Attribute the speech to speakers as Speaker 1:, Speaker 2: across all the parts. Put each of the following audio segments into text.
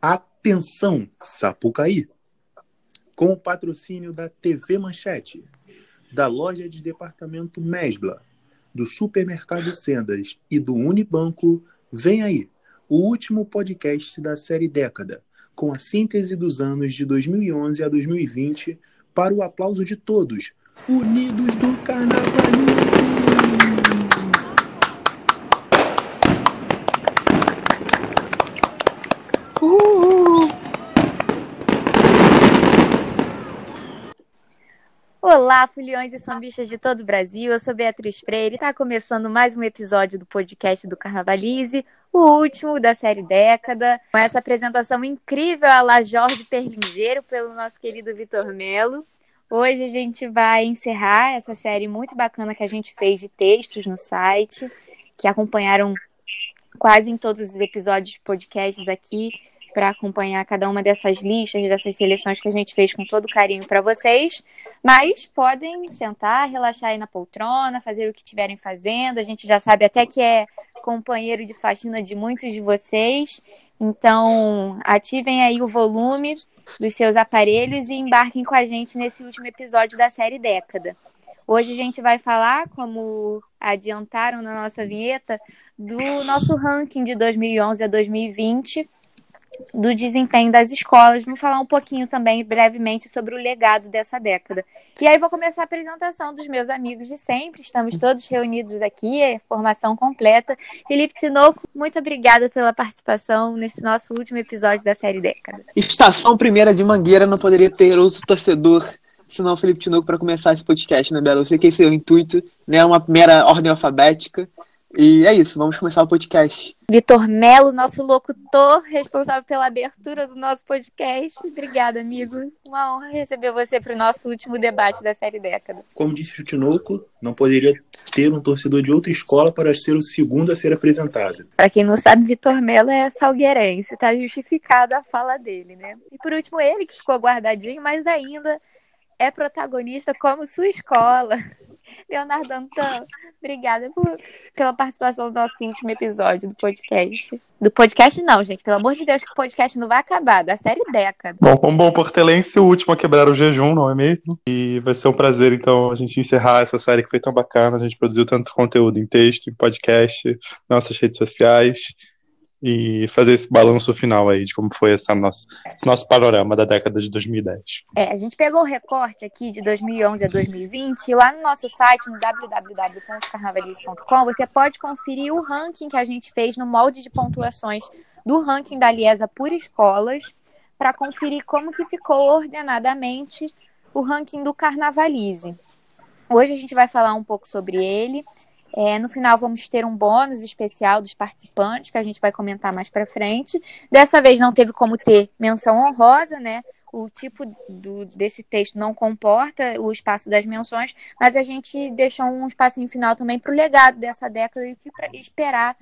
Speaker 1: Atenção, Sapucaí! Com o patrocínio da TV Manchete, da loja de departamento Mesbla, do supermercado Sendas e do Unibanco, vem aí o último podcast da série Década, com a síntese dos anos de 2011 a 2020, para o aplauso de todos, unidos do Carnavalismo!
Speaker 2: Olá, foliões e sambistas de todo o Brasil. Eu sou Beatriz Freire e está começando mais um episódio do podcast do Carnavalize, o último da série Década, com essa apresentação incrível a la Jorge Perlingeiro pelo nosso querido Vitor Melo. Hoje a gente vai encerrar essa série muito bacana que a gente fez de textos no site, que acompanharam quase em todos os episódios de podcasts aqui para acompanhar cada uma dessas listas, dessas seleções que a gente fez com todo carinho para vocês. Mas podem sentar, relaxar aí na poltrona, fazer o que estiverem fazendo. A gente já sabe até que é companheiro de faxina de muitos de vocês. Então, ativem aí o volume dos seus aparelhos e embarquem com a gente nesse último episódio da série Década. Hoje a gente vai falar, como adiantaram na nossa vinheta, do nosso ranking de 2011 a 2020 do desempenho das escolas. Vou falar um pouquinho também, brevemente, sobre o legado dessa década. E aí vou começar a apresentação dos meus amigos de sempre. Estamos todos reunidos aqui, é formação completa. Felipe Tinoco, muito obrigada pela participação nesse nosso último episódio da série Década.
Speaker 3: Estação Primeira de Mangueira não poderia ter outro torcedor senão Felipe Tinoco para começar esse podcast, né, Bela? Eu sei que esse é o intuito, né? Uma mera ordem alfabética. E é isso, vamos começar o podcast.
Speaker 2: Vitor Melo, nosso locutor, responsável pela abertura do nosso podcast. Obrigada, amigo. Uma honra receber você para o nosso último debate da série Década.
Speaker 1: Como disse o Tinoco, não poderia ter um torcedor de outra escola para ser o segundo a ser apresentado.
Speaker 2: Para quem não sabe, Vitor Melo é salgueirense, está justificada a fala dele, né? E por último, ele que ficou guardadinho, mas ainda é protagonista como sua escola. Leonardo Antão, obrigada por, pela participação no nosso último episódio do podcast. Do podcast não, gente, pelo amor de Deus, que o podcast não vai acabar, da série década.
Speaker 4: Bom, como bom portelense, o último a quebrar o jejum, não é mesmo? E vai ser um prazer, então, a gente encerrar essa série que foi tão bacana, a gente produziu tanto conteúdo em texto, em podcast, nossas redes sociais, e fazer esse balanço final aí de como foi essa nossa, esse nosso panorama da década de 2010.
Speaker 2: É, a gente pegou o recorte aqui de 2011 a 2020 e lá no nosso site, no www.carnavalize.com, você pode conferir o ranking que a gente fez no molde de pontuações do ranking da Liesa por escolas para conferir como que ficou ordenadamente o ranking do Carnavalize. Hoje a gente vai falar um pouco sobre ele é, no final vamos ter um bônus especial dos participantes que a gente vai comentar mais para frente. Dessa vez não teve como ter menção honrosa, né? O tipo do, desse texto não comporta o espaço das menções, mas a gente deixou um espacinho final também para o legado dessa década e para esperar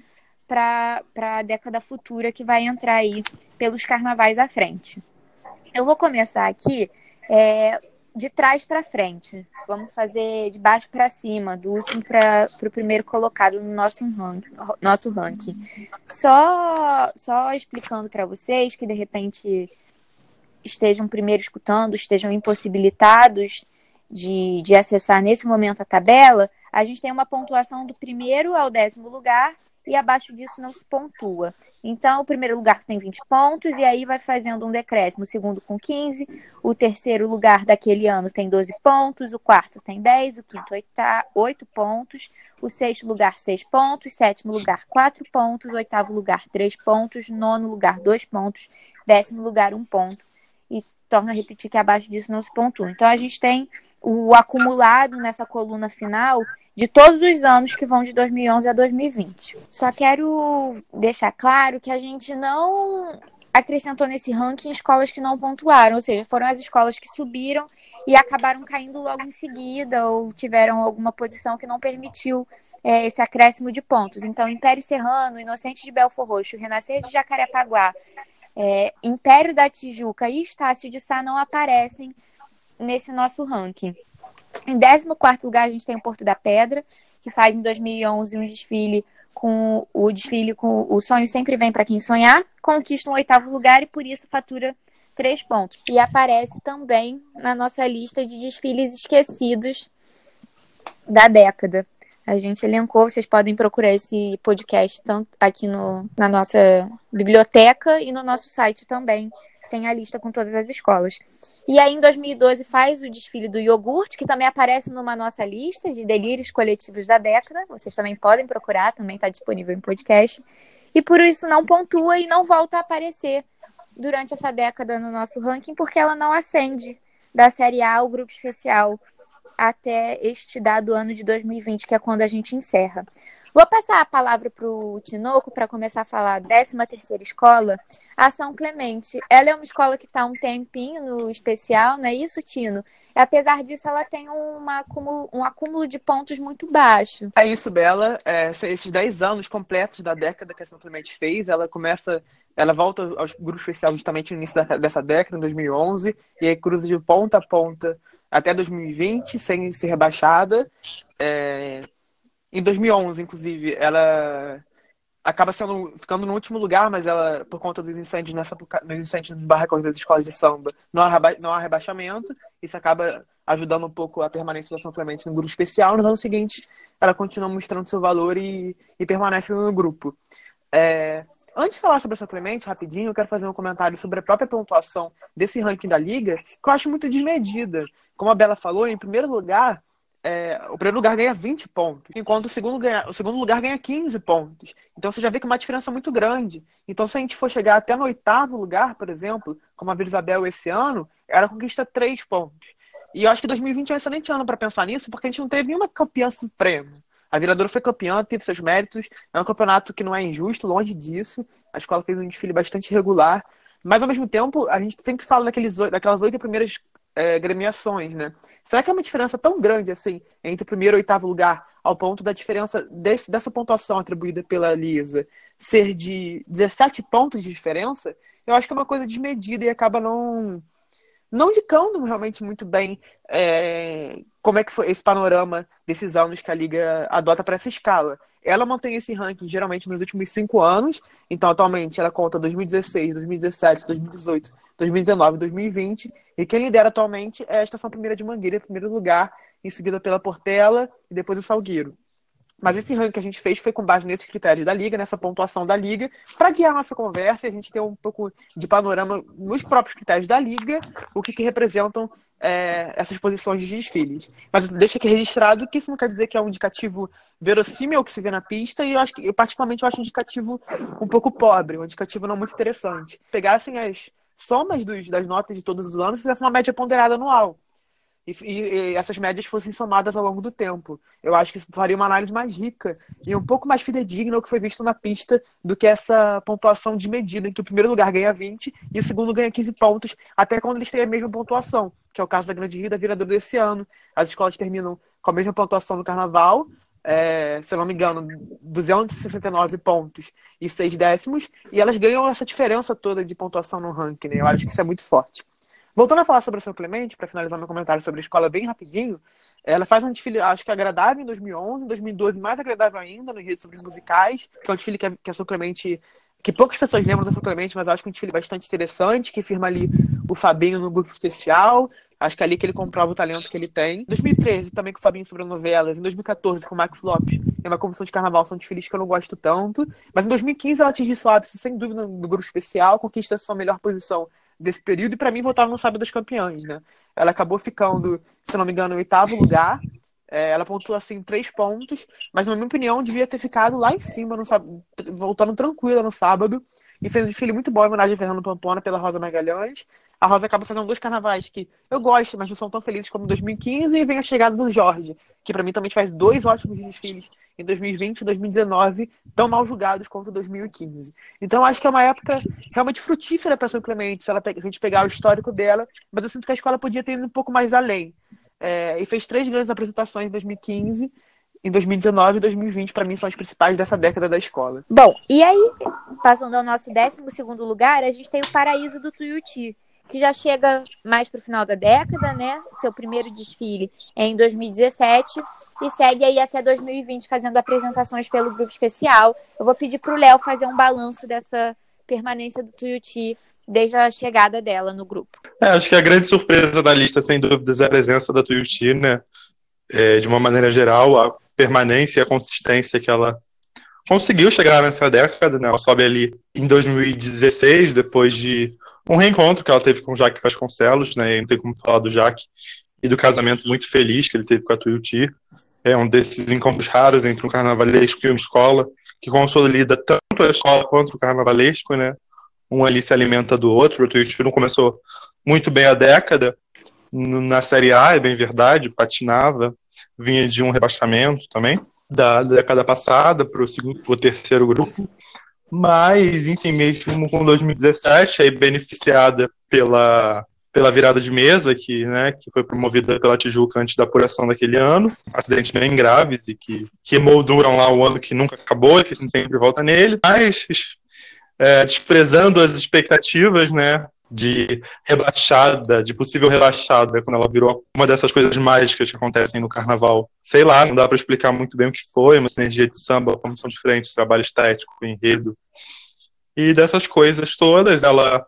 Speaker 2: para a década futura que vai entrar aí pelos carnavais à frente. Eu vou começar aqui é, de trás para frente. Vamos fazer de baixo para cima, do último para o primeiro colocado no nosso ranking. Nosso ranking. Só, só explicando para vocês que de repente estejam primeiro escutando, estejam impossibilitados de, de acessar nesse momento a tabela, a gente tem uma pontuação do primeiro ao décimo lugar e abaixo disso não se pontua. Então, o primeiro lugar tem 20 pontos e aí vai fazendo um decréscimo. O segundo com 15, o terceiro lugar daquele ano tem 12 pontos, o quarto tem 10, o quinto 8 pontos, o sexto lugar 6 pontos, sétimo lugar 4 pontos, oitavo lugar 3 pontos, nono lugar 2 pontos, décimo lugar 1 ponto. E torna a repetir que abaixo disso não se pontua. Então, a gente tem o acumulado nessa coluna final de todos os anos que vão de 2011 a 2020. Só quero deixar claro que a gente não acrescentou nesse ranking escolas que não pontuaram, ou seja, foram as escolas que subiram e acabaram caindo logo em seguida ou tiveram alguma posição que não permitiu é, esse acréscimo de pontos. Então, Império Serrano, Inocente de Belfor Roxo, Renascer de Jacarepaguá, é, Império da Tijuca e Estácio de Sá não aparecem nesse nosso ranking. Em 14 lugar, a gente tem o Porto da Pedra, que faz em 2011 um desfile com o desfile com o sonho sempre vem para quem sonhar, conquista um oitavo lugar e por isso fatura três pontos. E aparece também na nossa lista de desfiles esquecidos da década. A gente elencou, vocês podem procurar esse podcast tanto aqui no, na nossa biblioteca e no nosso site também. Tem a lista com todas as escolas. E aí, em 2012, faz o desfile do iogurte, que também aparece numa nossa lista de delírios coletivos da década. Vocês também podem procurar, também está disponível em podcast. E por isso não pontua e não volta a aparecer durante essa década no nosso ranking, porque ela não ascende da Série A ao grupo especial até este dado ano de 2020, que é quando a gente encerra. Vou passar a palavra para o Tinoco para começar a falar da 13ª escola, a São Clemente. Ela é uma escola que está um tempinho no especial, não é isso, Tino? Apesar disso, ela tem uma um acúmulo de pontos muito baixo.
Speaker 3: É isso, Bela. É, esses 10 anos completos da década que a São Clemente fez, ela começa ela volta ao grupo especial justamente no início dessa década, em 2011, e aí cruza de ponta a ponta até 2020, sem ser rebaixada. É... Em 2011, inclusive, ela acaba sendo, ficando no último lugar, mas ela, por conta dos incêndios nessa dos incêndios no barracões das escolas de samba, não há, não há rebaixamento. Isso acaba ajudando um pouco a permanência da São Clemente no grupo especial. Nos anos seguintes, ela continua mostrando seu valor e, e permanece no grupo. É, antes de falar sobre essa Clemente, rapidinho, eu quero fazer um comentário sobre a própria pontuação desse ranking da liga, que eu acho muito desmedida. Como a Bela falou, em primeiro lugar, é, o primeiro lugar ganha 20 pontos, enquanto o segundo, ganha, o segundo lugar ganha 15 pontos. Então você já vê que é uma diferença muito grande. Então, se a gente for chegar até no oitavo lugar, por exemplo, como a Vila Isabel esse ano, ela conquista 3 pontos. E eu acho que 2020 é um excelente ano para pensar nisso, porque a gente não teve nenhuma campeã suprema. A Viradora foi campeã, teve seus méritos. É um campeonato que não é injusto, longe disso. A escola fez um desfile bastante regular. Mas, ao mesmo tempo, a gente sempre fala daqueles, daquelas oito primeiras é, gremiações, né? Será que é uma diferença tão grande, assim, entre o primeiro e oitavo lugar, ao ponto da diferença desse, dessa pontuação atribuída pela Lisa ser de 17 pontos de diferença? Eu acho que é uma coisa desmedida e acaba não não indicando realmente muito bem é, como é que foi esse panorama desses anos que a Liga adota para essa escala. Ela mantém esse ranking geralmente nos últimos cinco anos, então atualmente ela conta 2016, 2017, 2018, 2019 2020, e quem lidera atualmente é a Estação Primeira de Mangueira, em primeiro lugar, em seguida pela Portela e depois o Salgueiro. Mas esse ranking que a gente fez foi com base nesses critérios da liga, nessa pontuação da liga, para guiar nossa conversa e a gente ter um pouco de panorama nos próprios critérios da liga, o que, que representam é, essas posições de desfiles. Mas deixa aqui registrado que isso não quer dizer que é um indicativo verossímil que se vê na pista, e eu acho que, eu, particularmente, eu acho um indicativo um pouco pobre, um indicativo não muito interessante. Pegassem as somas dos, das notas de todos os anos e fizessem uma média ponderada anual e, e, essas médias fossem somadas ao longo do tempo. Eu acho que isso faria uma análise mais rica e um pouco mais fidedigna ao que foi visto na pista do que essa pontuação de medida, em que o primeiro lugar ganha 20 e o segundo ganha 15 pontos, até quando eles têm a mesma pontuação, que é o caso da Grande Rio da Viradora desse ano. As escolas terminam com a mesma pontuação no Carnaval, é, se eu não me engano, 269 pontos e 6 décimos, e elas ganham essa diferença toda de pontuação no ranking. Né? Eu acho que isso é muito forte. Voltando a falar sobre a São Clemente, para finalizar meu comentário sobre a escola bem rapidinho, ela faz um desfile, acho que agradável em 2011, em 2012 mais agradável ainda, no Rio sobre musicais, que é um desfile que a, que a São Clemente, que poucas pessoas lembram da São Clemente, mas acho que é um desfile bastante interessante, que firma ali o Fabinho no grupo especial, acho que é ali que ele comprova o talento que ele tem. Em 2013, também com o Fabinho sobre novelas, em 2014 com o Max Lopes, em uma comissão de carnaval, são desfiles que eu não gosto tanto, mas em 2015 ela atinge seu ápice, sem dúvida, no grupo especial, conquista sua melhor posição desse período, e para mim voltava no Sábado das Campeãs, né? Ela acabou ficando, se não me engano, no oitavo lugar. É, ela pontuou assim três pontos, mas na minha opinião devia ter ficado lá em cima, no, voltando tranquila no sábado. E fez um desfile muito bom em homenagem a Fernando Pampona pela Rosa Magalhães. A Rosa acaba fazendo dois carnavais que eu gosto, mas não são tão felizes como 2015. E vem a chegada do Jorge, que para mim também faz dois ótimos desfiles em 2020 e 2019, tão mal julgados quanto 2015. Então acho que é uma época realmente frutífera para São Clemente, se ela, a gente pegar o histórico dela, mas eu sinto que a escola podia ter ido um pouco mais além. É, e fez três grandes apresentações em 2015 em 2019 e 2020, para mim, são as principais dessa década da escola.
Speaker 2: Bom, e aí, passando ao nosso 12 lugar, a gente tem o Paraíso do Tuiuti, que já chega mais para o final da década, né? Seu primeiro desfile é em 2017 e segue aí até 2020 fazendo apresentações pelo grupo especial. Eu vou pedir para o Léo fazer um balanço dessa permanência do Tuiuti desde a chegada dela no grupo.
Speaker 4: É, acho que a grande surpresa da lista, sem dúvidas, é a presença da Tuiuti, né? É, de uma maneira geral, a permanência e a consistência que ela conseguiu chegar nessa década, né? Ela sobe ali em 2016, depois de um reencontro que ela teve com o Jaque Vasconcelos, né? não tem como falar do Jaque e do casamento muito feliz que ele teve com a Tuiuti. É um desses encontros raros entre um carnavalesco e uma escola, que consolida tanto a escola quanto o carnavalesco, né? Um ali se alimenta do outro. O Tuiuti não começou muito bem a década, na Série A, é bem verdade, patinava, vinha de um rebaixamento também, da década passada para o terceiro grupo, mas, enfim, mesmo com 2017, aí beneficiada pela, pela virada de mesa, que, né, que foi promovida pela Tijuca antes da apuração daquele ano, acidentes bem graves e que, que molduram lá o ano que nunca acabou e que a gente sempre volta nele, mas é, desprezando as expectativas, né, de rebaixada, de possível rebaixada, quando ela virou uma dessas coisas mágicas que acontecem no carnaval. Sei lá, não dá para explicar muito bem o que foi, uma sinergia de samba, como são diferentes, trabalho estético, enredo. E dessas coisas todas, ela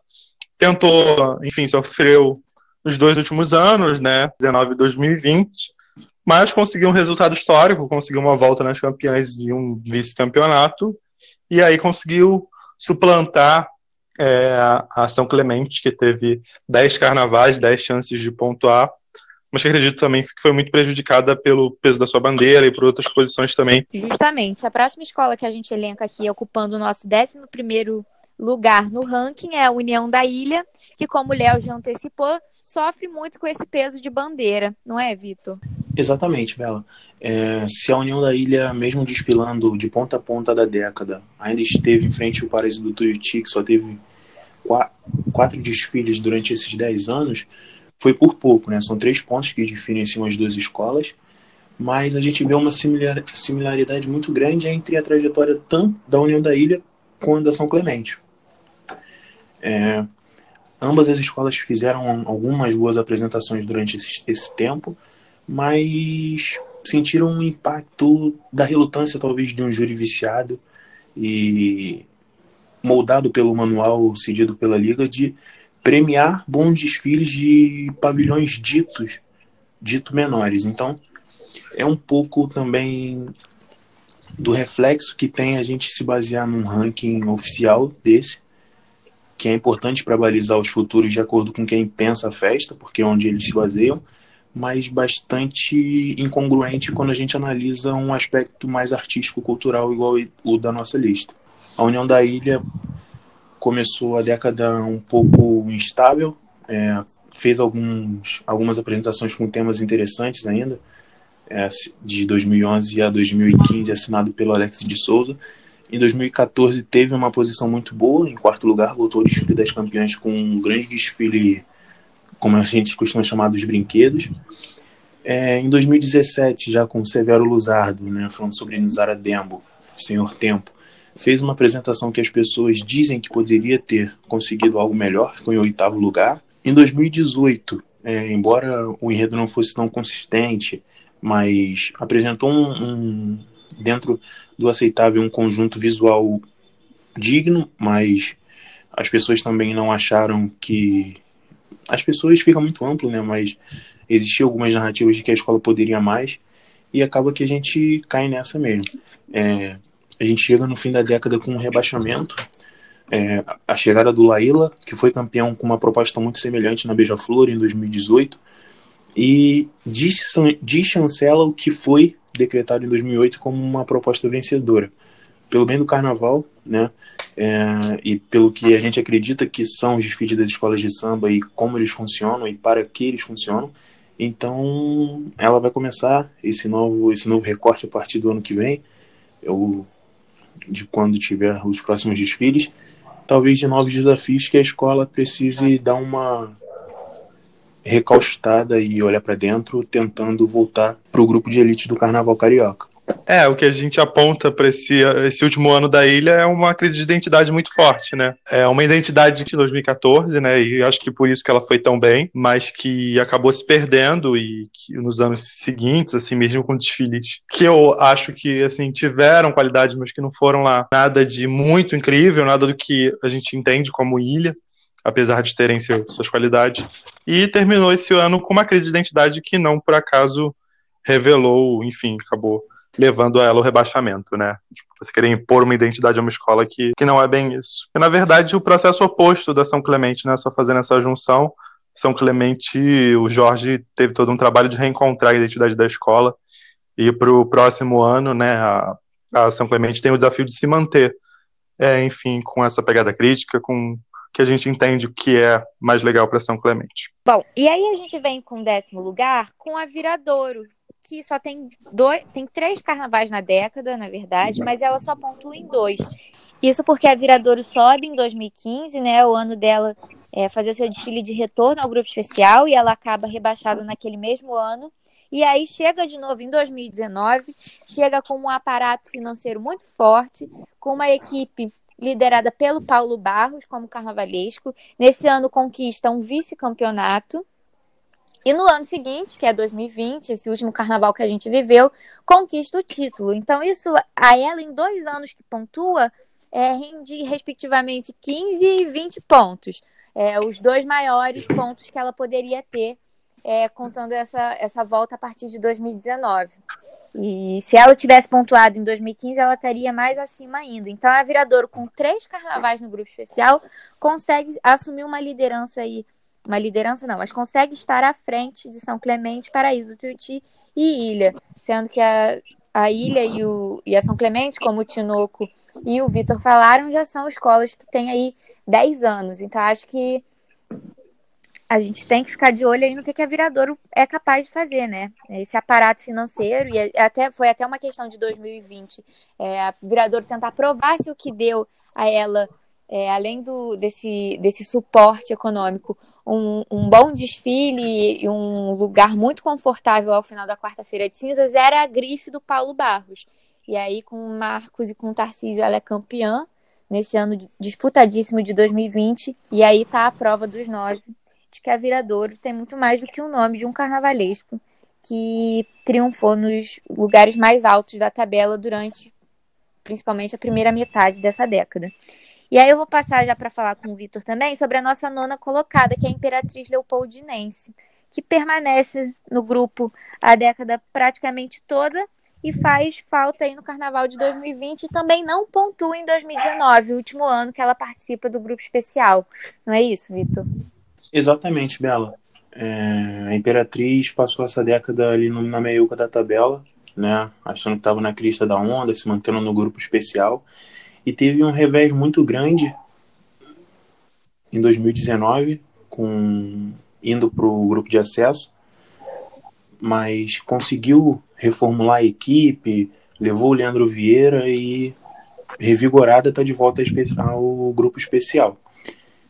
Speaker 4: tentou, enfim, sofreu nos dois últimos anos, né, 19 e 2020, mas conseguiu um resultado histórico, conseguiu uma volta nas campeãs e um vice-campeonato, e aí conseguiu suplantar é, a São Clemente, que teve 10 carnavais, 10 chances de pontuar, mas que acredito também que foi muito prejudicada pelo peso da sua bandeira e por outras posições também.
Speaker 2: Justamente. A próxima escola que a gente elenca aqui, ocupando o nosso 11 lugar no ranking, é a União da Ilha, que, como o Léo já antecipou, sofre muito com esse peso de bandeira, não é, Vitor?
Speaker 5: Exatamente, Bela. É, se a União da Ilha, mesmo desfilando de ponta a ponta da década, ainda esteve em frente ao Paraíso do Tuiuti, que só teve quatro, quatro desfiles durante esses dez anos, foi por pouco, né? São três pontos que diferenciam as duas escolas, mas a gente vê uma similar, similaridade muito grande entre a trajetória tanto da União da Ilha quanto da São Clemente. É, ambas as escolas fizeram algumas boas apresentações durante esse, esse tempo, mas sentiram um impacto da relutância, talvez, de um júri viciado e moldado pelo manual cedido pela Liga de premiar bons desfiles de pavilhões ditos, dito menores. Então, é um pouco também do reflexo que tem a gente se basear num ranking oficial desse, que é importante para balizar os futuros de acordo com quem pensa a festa, porque é onde eles se baseiam, mas bastante incongruente quando a gente analisa um aspecto mais artístico-cultural igual o da nossa lista. A União da Ilha começou a década um pouco instável, é, fez alguns, algumas apresentações com temas interessantes ainda, é, de 2011 a 2015, assinado pelo Alex de Souza. Em 2014 teve uma posição muito boa, em quarto lugar, voltou ao desfile das campeãs com um grande desfile como a gente costuma chamar dos brinquedos. É, em 2017, já com Severo Luzardo, né, falando sobre Nizara Dembo, Senhor Tempo, fez uma apresentação que as pessoas dizem que poderia ter conseguido algo melhor, ficou em oitavo lugar. Em 2018, é, embora o enredo não fosse tão consistente, mas apresentou um, um, dentro do aceitável um conjunto visual digno, mas as pessoas também não acharam que as pessoas ficam muito amplo, né? Mas existiam algumas narrativas de que a escola poderia mais e acaba que a gente cai nessa mesmo. É, a gente chega no fim da década com um rebaixamento. É, a chegada do Laila, que foi campeão com uma proposta muito semelhante na Beija-Flor em 2018, e deschancela o que foi decretado em 2008 como uma proposta vencedora pelo bem do carnaval, né? É, e pelo que a gente acredita que são os desfiles das escolas de samba e como eles funcionam e para que eles funcionam. Então, ela vai começar esse novo esse novo recorte a partir do ano que vem, ou de quando tiver os próximos desfiles, talvez de novos desafios que a escola precise dar uma recaustada e olhar para dentro, tentando voltar para o grupo de elite do Carnaval Carioca.
Speaker 4: É, o que a gente aponta para esse, esse último ano da ilha é uma crise de identidade muito forte, né? É uma identidade de 2014, né? E acho que por isso que ela foi tão bem, mas que acabou se perdendo e que nos anos seguintes, assim, mesmo com desfiles que eu acho que, assim, tiveram qualidade, mas que não foram lá nada de muito incrível, nada do que a gente entende como ilha apesar de terem seu, suas qualidades. E terminou esse ano com uma crise de identidade que não, por acaso, revelou, enfim, acabou levando a ela o rebaixamento, né? Tipo, você querer impor uma identidade a uma escola que, que não é bem isso. E, na verdade, o processo oposto da São Clemente, né? Só fazendo essa junção, São Clemente, o Jorge teve todo um trabalho de reencontrar a identidade da escola e para o próximo ano, né, a, a, São Clemente tem o desafio de se manter, é, enfim, com essa pegada crítica, com que a gente entende o que é mais legal para São Clemente.
Speaker 2: Bom, e aí a gente vem com o décimo lugar com a Viradouro, que só tem dois, tem três carnavais na década, na verdade, mas ela só pontua em dois. Isso porque a Viradouro sobe em 2015, né? O ano dela é fazer o seu desfile de retorno ao grupo especial e ela acaba rebaixada naquele mesmo ano. E aí chega de novo em 2019, chega com um aparato financeiro muito forte, com uma equipe liderada pelo Paulo Barros como carnavalesco. Nesse ano conquista um vice-campeonato e no ano seguinte, que é 2020, esse último carnaval que a gente viveu, conquista o título. Então, isso a ela, em dois anos que pontua, é, rende respectivamente 15 e 20 pontos. É, os dois maiores pontos que ela poderia ter, é, contando essa, essa volta a partir de 2019. E se ela tivesse pontuado em 2015, ela estaria mais acima ainda. Então, a Viradouro, com três carnavais no grupo especial, consegue assumir uma liderança aí uma liderança não, mas consegue estar à frente de São Clemente, Paraíso do Tuiuti e Ilha, sendo que a, a Ilha e, o, e a São Clemente, como o Tinoco e o Vitor falaram, já são escolas que têm aí 10 anos. Então, acho que a gente tem que ficar de olho aí no que, que a Viradouro é capaz de fazer, né? Esse aparato financeiro, e até foi até uma questão de 2020, é, a Viradouro tentar provar se o que deu a ela é, além do, desse, desse suporte econômico, um, um, bom desfile e um lugar muito confortável ao final da quarta-feira de cinzas era a grife do Paulo Barros. E aí, com o Marcos e com o Tarcísio, ela é campeã nesse ano disputadíssimo de 2020. E aí tá a prova dos nove de que a Viradouro tem muito mais do que o nome de um carnavalesco que triunfou nos lugares mais altos da tabela durante principalmente a primeira metade dessa década. E aí eu vou passar já para falar com o Vitor também sobre a nossa nona colocada, que é a Imperatriz Leopoldinense, que permanece no grupo a década praticamente toda e faz falta aí no Carnaval de 2020 e também não pontua em 2019, o último ano que ela participa do grupo especial. Não é isso, Vitor?
Speaker 5: Exatamente, Bela. É, a Imperatriz passou essa década ali na meiuca da tabela, né? Achando que estava na crista da onda, se mantendo no grupo especial e teve um revés muito grande em 2019, com indo para o grupo de acesso, mas conseguiu reformular a equipe, levou o Leandro Vieira e revigorada está de volta ao grupo especial.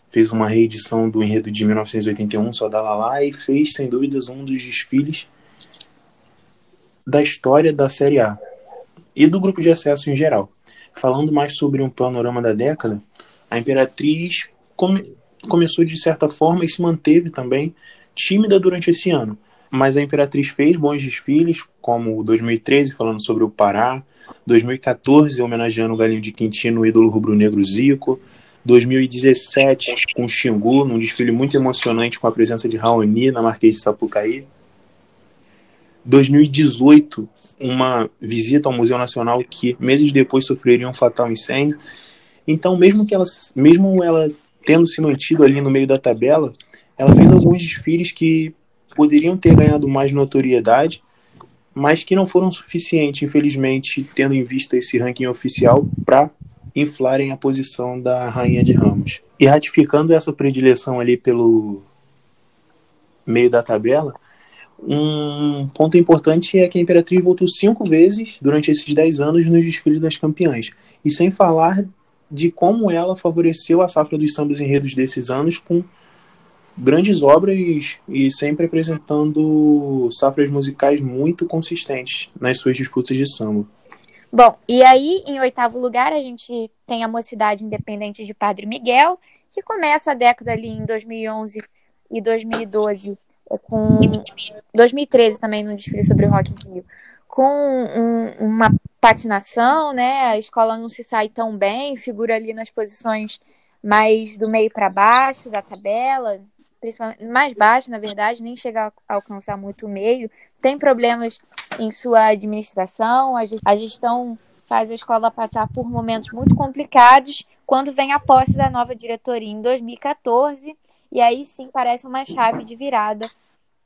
Speaker 5: Fez uma reedição do enredo de 1981, Só da Lala, e fez, sem dúvidas, um dos desfiles da história da Série A e do grupo de acesso em geral. Falando mais sobre um panorama da década, a Imperatriz come, começou de certa forma e se manteve também tímida durante esse ano. Mas a Imperatriz fez bons desfiles, como 2013, falando sobre o Pará, 2014, homenageando o Galinho de Quintino, o ídolo rubro-negro Zico, 2017, com Xingu, num desfile muito emocionante com a presença de Raoni na Marquês de Sapucaí, 2018, uma visita ao Museu Nacional que meses depois sofreria um fatal incêndio. Então, mesmo que ela, mesmo ela tendo se mantido ali no meio da tabela, ela fez alguns desfiles que poderiam ter ganhado mais notoriedade, mas que não foram suficientes, infelizmente, tendo em vista esse ranking oficial para inflarem a posição da Rainha de Ramos. E ratificando essa predileção ali pelo meio da tabela, um ponto importante é que a Imperatriz voltou cinco vezes durante esses dez anos nos desfiles das campeãs. E sem falar de como ela favoreceu a safra dos sambas enredos desses anos com grandes obras e sempre apresentando safras musicais muito consistentes nas suas disputas de samba.
Speaker 2: Bom, e aí, em oitavo lugar, a gente tem a Mocidade Independente de Padre Miguel, que começa a década ali em 2011 e 2012, é, com 2013 também no desfile sobre o Rock in Rio, com um, uma patinação, né? A escola não se sai tão bem, figura ali nas posições mais do meio para baixo da tabela, principalmente mais baixo, na verdade, nem chega a alcançar muito o meio. Tem problemas em sua administração, a gestão faz a escola passar por momentos muito complicados quando vem a posse da nova diretoria em 2014, e aí sim parece uma chave de virada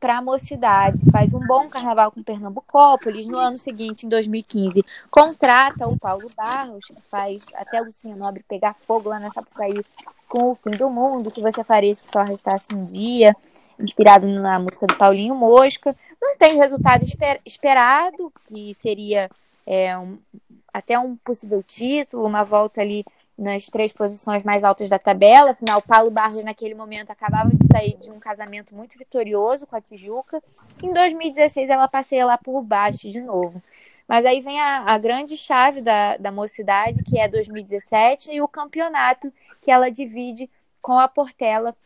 Speaker 2: para a mocidade. Faz um bom carnaval com Pernambucópolis. No ano seguinte, em 2015, contrata o Paulo Barros, faz até Lucinha Nobre pegar fogo lá nessa Sapucaí com o fim do mundo, que você faria se só restasse um dia, inspirado na música do Paulinho Mosca. Não tem resultado esper esperado, que seria é, um, até um possível título, uma volta ali nas três posições mais altas da tabela. Afinal, Paulo Barros, naquele momento, acabava de sair de um casamento muito vitorioso com a Tijuca. Em 2016, ela passeia lá por baixo de novo. Mas aí vem a, a grande chave da, da mocidade, que é 2017, e o campeonato que ela divide com a Portela,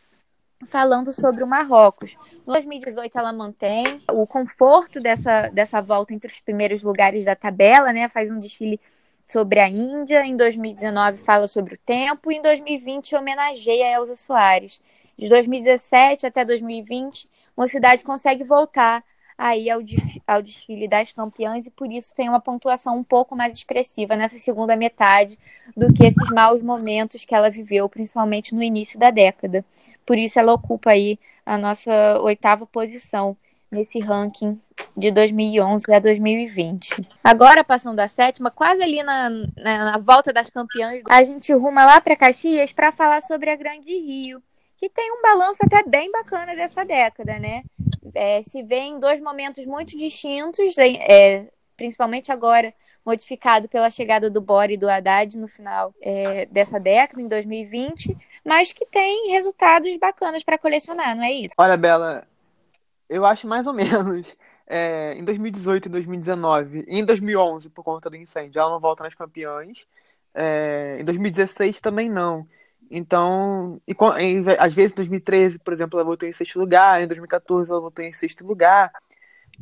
Speaker 2: falando sobre o Marrocos. No 2018 ela mantém o conforto dessa, dessa volta entre os primeiros lugares da tabela, né? Faz um desfile sobre a Índia, em 2019 fala sobre o tempo, e em 2020 homenageia a Elza Soares. De 2017 até 2020, Mocidade consegue voltar aí ao, ao desfile das campeãs e por isso tem uma pontuação um pouco mais expressiva nessa segunda metade do que esses maus momentos que ela viveu, principalmente no início da década. Por isso ela ocupa aí a nossa oitava posição nesse ranking de 2011 a 2020. Agora, passando a sétima, quase ali na, na, na volta das campeãs, a gente ruma lá para Caxias para falar sobre a Grande Rio, que tem um balanço até bem bacana dessa década, né? É, se vê em dois momentos muito distintos, é, principalmente agora modificado pela chegada do Bora e do Haddad no final é, dessa década, em 2020, mas que tem resultados bacanas para colecionar, não é isso?
Speaker 3: Olha, Bela, eu acho mais ou menos. É, em 2018 e 2019, e em 2011, por conta do incêndio, ela não volta nas campeãs. É, em 2016 também não. Então, e, às vezes em 2013, por exemplo, ela voltou em sexto lugar, em 2014 ela voltou em sexto lugar.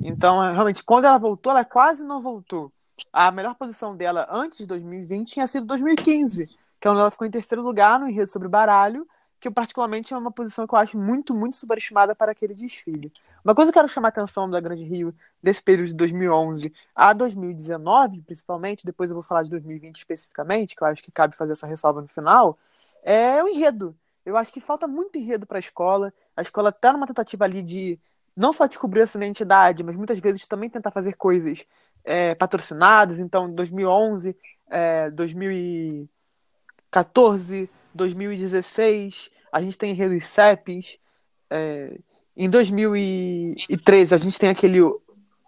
Speaker 3: Então, é, realmente, quando ela voltou, ela quase não voltou. A melhor posição dela antes de 2020 tinha sido 2015, que é onde ela ficou em terceiro lugar no enredo sobre baralho, que particularmente é uma posição que eu acho muito, muito superestimada para aquele desfile. Uma coisa que eu quero chamar a atenção da Grande Rio desse período de 2011 a 2019, principalmente, depois eu vou falar de 2020 especificamente, que eu acho que cabe fazer essa ressalva no final, é o enredo. Eu acho que falta muito enredo para a escola. A escola está numa tentativa ali de não só descobrir essa identidade, mas muitas vezes também tentar fazer coisas é, patrocinadas. Então, 2011, é, 2014, 2016, a gente tem enredos CEPs. É, em 2013, a gente tem aquele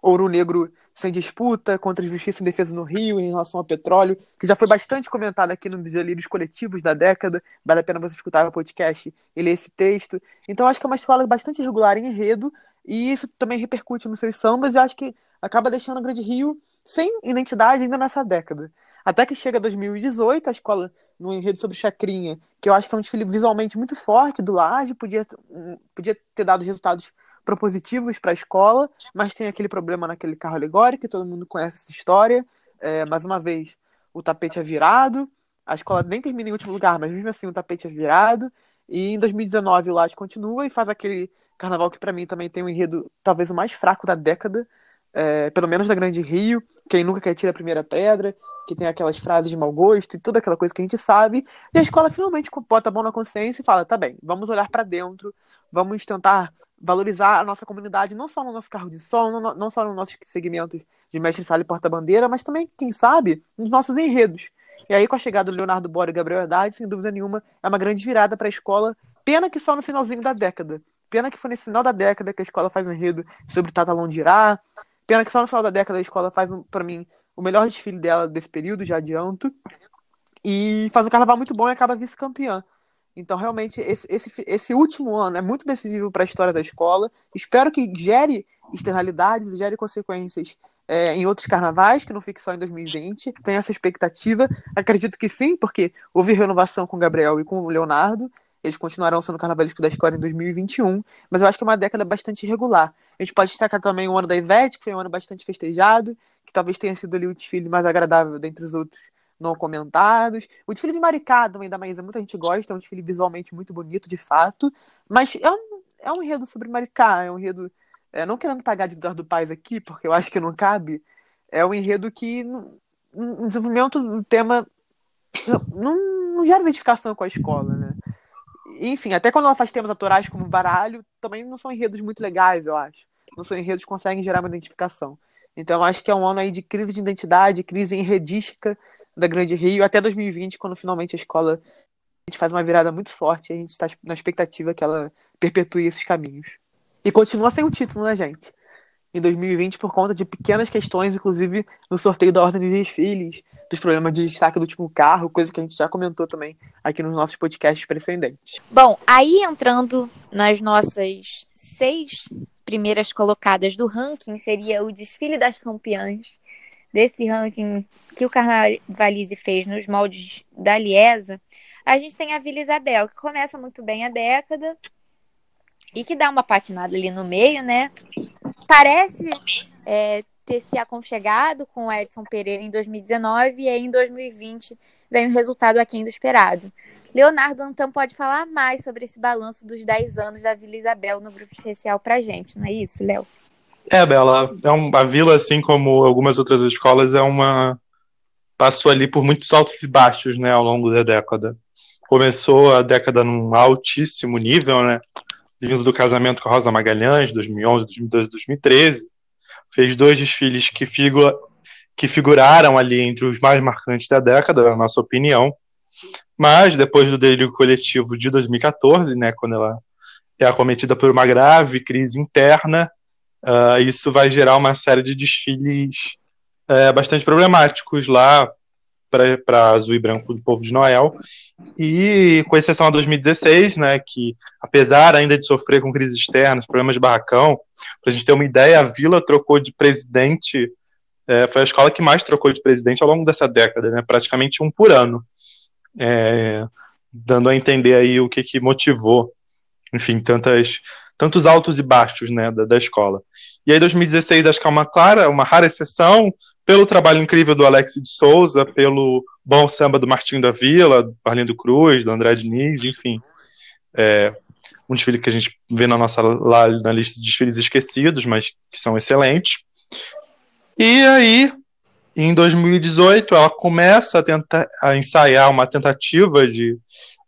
Speaker 3: ouro negro sem disputa contra a Justiça e Defesa no Rio em relação ao petróleo, que já foi bastante comentado aqui nos delírios coletivos da década. Vale a pena você escutar o podcast e ler esse texto. Então, acho que é uma escola bastante regular em enredo, e isso também repercute nos seus sambas, e acho que acaba deixando a Grande Rio sem identidade ainda nessa década. Até que chega 2018, a escola, no enredo sobre Chacrinha, que eu acho que é um desfile visualmente muito forte do Laje, podia, podia ter dado resultados propositivos para a escola, mas tem aquele problema naquele carro alegórico, todo mundo conhece essa história. É, mais uma vez, o tapete é virado, a escola nem termina em último lugar, mas mesmo assim o tapete é virado. E em 2019 o Laje continua e faz aquele carnaval que para mim também tem um enredo talvez o mais fraco da década, é, pelo menos da Grande Rio, quem nunca quer tirar a primeira pedra, que tem aquelas frases de mau gosto e toda aquela coisa que a gente sabe, e a escola finalmente bota a mão na consciência e fala: tá bem, vamos olhar para dentro, vamos tentar valorizar a nossa comunidade, não só no nosso carro de som, não, não só nos nossos segmentos de mestre sala e porta-bandeira, mas também, quem sabe, nos nossos enredos. E aí, com a chegada do Leonardo Bora e Gabriel Haddad, sem dúvida nenhuma, é uma grande virada para a escola. Pena que só no finalzinho da década. Pena que foi nesse final da década que a escola faz um enredo sobre Tata Londirá. Pena que só no final da década a escola faz, para mim, o melhor desfile dela desse período, já adianto. E faz um carnaval muito bom e acaba vice-campeã. Então, realmente, esse, esse, esse último ano é muito decisivo para a história da escola. Espero que gere externalidades gere consequências é, em outros carnavais, que não fique só em 2020. Tenho essa expectativa. Acredito que sim, porque houve renovação com o Gabriel e com o Leonardo. Eles continuarão sendo carnavalescos da escola em 2021, mas eu acho que é uma década bastante irregular. A gente pode destacar também o ano da Ivete, que foi um ano bastante festejado, que talvez tenha sido ali o desfile mais agradável dentre os outros não comentados. O desfile de Maricá também da Maísa, muita gente gosta, é um desfile visualmente muito bonito, de fato, mas é um, é um enredo sobre Maricá, é um enredo, é, não querendo pagar de dor do pais aqui, porque eu acho que não cabe, é um enredo que, no desenvolvimento do tema, não, não gera identificação com a escola, né? Enfim, até quando ela faz temas autorais como baralho, também não são enredos muito legais, eu acho. Não são enredos que conseguem gerar uma identificação. Então, eu acho que é um ano aí de crise de identidade, crise enredística da Grande Rio, até 2020, quando finalmente a escola a gente faz uma virada muito forte e a gente está na expectativa que ela perpetue esses caminhos. E continua sem o título, né, gente? Em 2020, por conta de pequenas questões, inclusive no sorteio da ordem dos desfiles, dos problemas de destaque do último carro, coisa que a gente já comentou também aqui nos nossos podcasts precedentes.
Speaker 2: Bom, aí entrando nas nossas seis primeiras colocadas do ranking, seria o desfile das campeãs desse ranking que o Carnavalize fez nos moldes da Liesa. A gente tem a Vila Isabel, que começa muito bem a década e que dá uma patinada ali no meio, né? Parece é, ter se aconchegado com o Edson Pereira em 2019 e aí em 2020 vem o resultado aquém do esperado. Leonardo Antan pode falar mais sobre esse balanço dos 10 anos da Vila Isabel no grupo especial pra gente, não é isso, Léo?
Speaker 4: É, Bela, é um, a Vila, assim como algumas outras escolas, é uma passou ali por muitos altos e baixos, né, ao longo da década. Começou a década num altíssimo nível, né, vindo do casamento com a Rosa Magalhães, 2011, 2012, 2013, fez dois desfiles que, figura, que figuraram ali entre os mais marcantes da década, na nossa opinião. Mas depois do delírio coletivo de 2014, né, quando ela é acometida por uma grave crise interna, uh, isso vai gerar uma série de desfiles uh, bastante problemáticos lá para azul e branco do povo de Noel. E com exceção a 2016, né, que apesar ainda de sofrer com crises externas, problemas de barracão, para a gente ter uma ideia, a Vila trocou de presidente, é, foi a escola que mais trocou de presidente ao longo dessa década, né, praticamente um por ano, é, dando a entender aí o que, que motivou, enfim, tantas tantos altos e baixos né, da, da escola. E aí 2016 acho que é uma clara, uma rara exceção, pelo trabalho incrível do Alex de Souza, pelo bom samba do Martinho da Vila, do Arlindo Cruz, do André Diniz, enfim. É, um desfile que a gente vê na nossa lá na lista de desfiles esquecidos, mas que são excelentes. E aí, em 2018, ela começa a tentar a ensaiar uma tentativa de,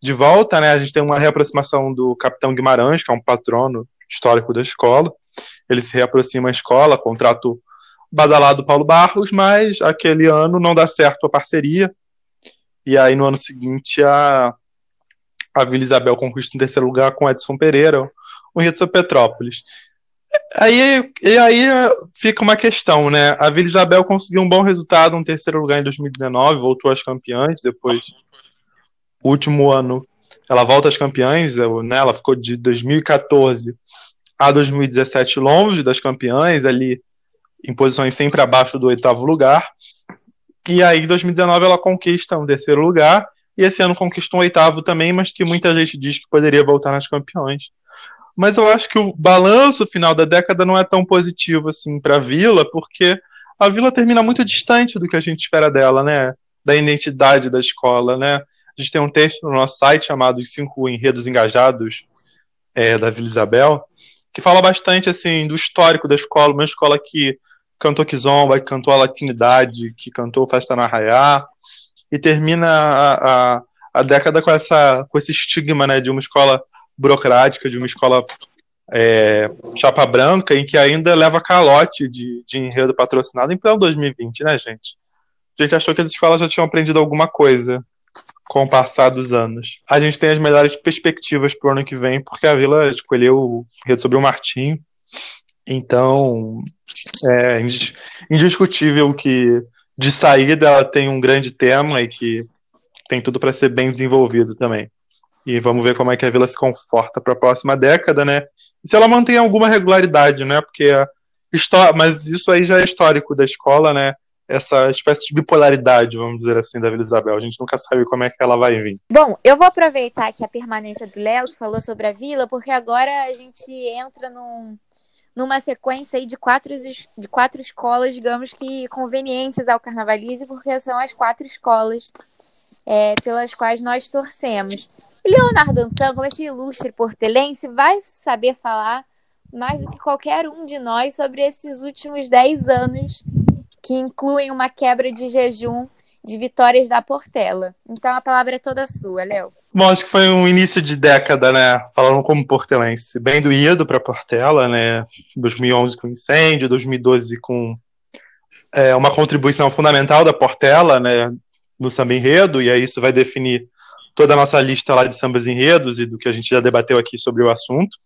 Speaker 4: de volta, né? A gente tem uma reaproximação do Capitão Guimarães, que é um patrono histórico da escola. Ele se reaproxima à escola, contrato badalado Paulo Barros, mas aquele ano não dá certo a parceria. E aí no ano seguinte a, a Vila Isabel conquista um terceiro lugar com Edson Pereira, o Rio de Petrópolis. Aí, e aí fica uma questão, né? A Vila Isabel conseguiu um bom resultado, um terceiro lugar em 2019, voltou às campeãs, depois, último ano, ela volta às campeãs, né? ela ficou de 2014 a 2017 longe das campeãs, ali em posições sempre abaixo do oitavo lugar. E aí, em 2019, ela conquista um terceiro lugar. E esse ano conquistou um oitavo também, mas que muita gente diz que poderia voltar nas campeões. Mas eu acho que o balanço final da década não é tão positivo assim para a Vila, porque a Vila termina muito distante do que a gente espera dela, né? Da identidade da escola, né? A gente tem um texto no nosso site chamado Os Cinco Enredos Engajados é, da Vila Isabel, que fala bastante assim do histórico da escola, uma escola que cantou Kizomba, que cantou a Latinidade, que cantou Festa na Raiá, e termina a, a, a, década com, essa, com esse estigma né, de uma escola burocrática, de uma escola é, chapa branca, em que ainda leva calote de, de enredo patrocinado em pleno 2020, né, gente? A gente achou que as escolas já tinham aprendido alguma coisa com o passar dos anos. A gente tem as melhores perspectivas para o ano que vem, porque a Vila escolheu o enredo sobre o Martim, então, é indiscutível que de saída ela tem um grande tema e que tem tudo para ser bem desenvolvido também. E vamos ver como é que a Vila se conforta para a próxima década, né? E se ela mantém alguma regularidade, né? Porque a mas isso aí já é histórico da escola, né? Essa espécie de bipolaridade, vamos dizer assim, da Vila Isabel. A gente nunca sabe como é que ela vai vir.
Speaker 2: Bom, eu vou aproveitar aqui a permanência do Léo, que falou sobre a Vila, porque agora a gente entra num, numa sequência aí de quatro, de quatro escolas, digamos que convenientes ao Carnavalize, porque são as quatro escolas é, pelas quais nós torcemos. E Leonardo Antan, como esse ilustre portelense, vai saber falar mais do que qualquer um de nós sobre esses últimos 10 anos, que incluem uma quebra de jejum de vitórias da Portela. Então a palavra é toda sua, Léo.
Speaker 4: Bom, acho que foi um início de década, né? Falando como portelense, bem doído para Portela, né? 2011 com incêndio, 2012 com é, uma contribuição fundamental da Portela, né? No samba enredo, e aí isso vai definir toda a nossa lista lá de sambas enredos e do que a gente já debateu aqui sobre o assunto.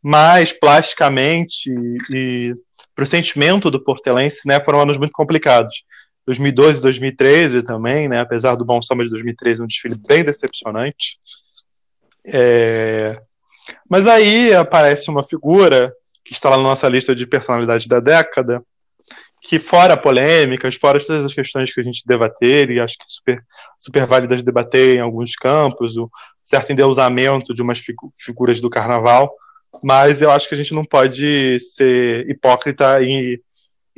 Speaker 4: Mas, plasticamente e para o sentimento do portelense, né, foram anos muito complicados. 2012 e 2013 também, né, apesar do Bom Samba de 2013, um desfile bem decepcionante. É... Mas aí aparece uma figura que está lá na nossa lista de personalidades da década, que fora polêmicas, fora todas as questões que a gente debater, e acho que super, super válidas debater em alguns campos, o certo endeusamento de umas figu figuras do carnaval, mas eu acho que a gente não pode ser hipócrita e,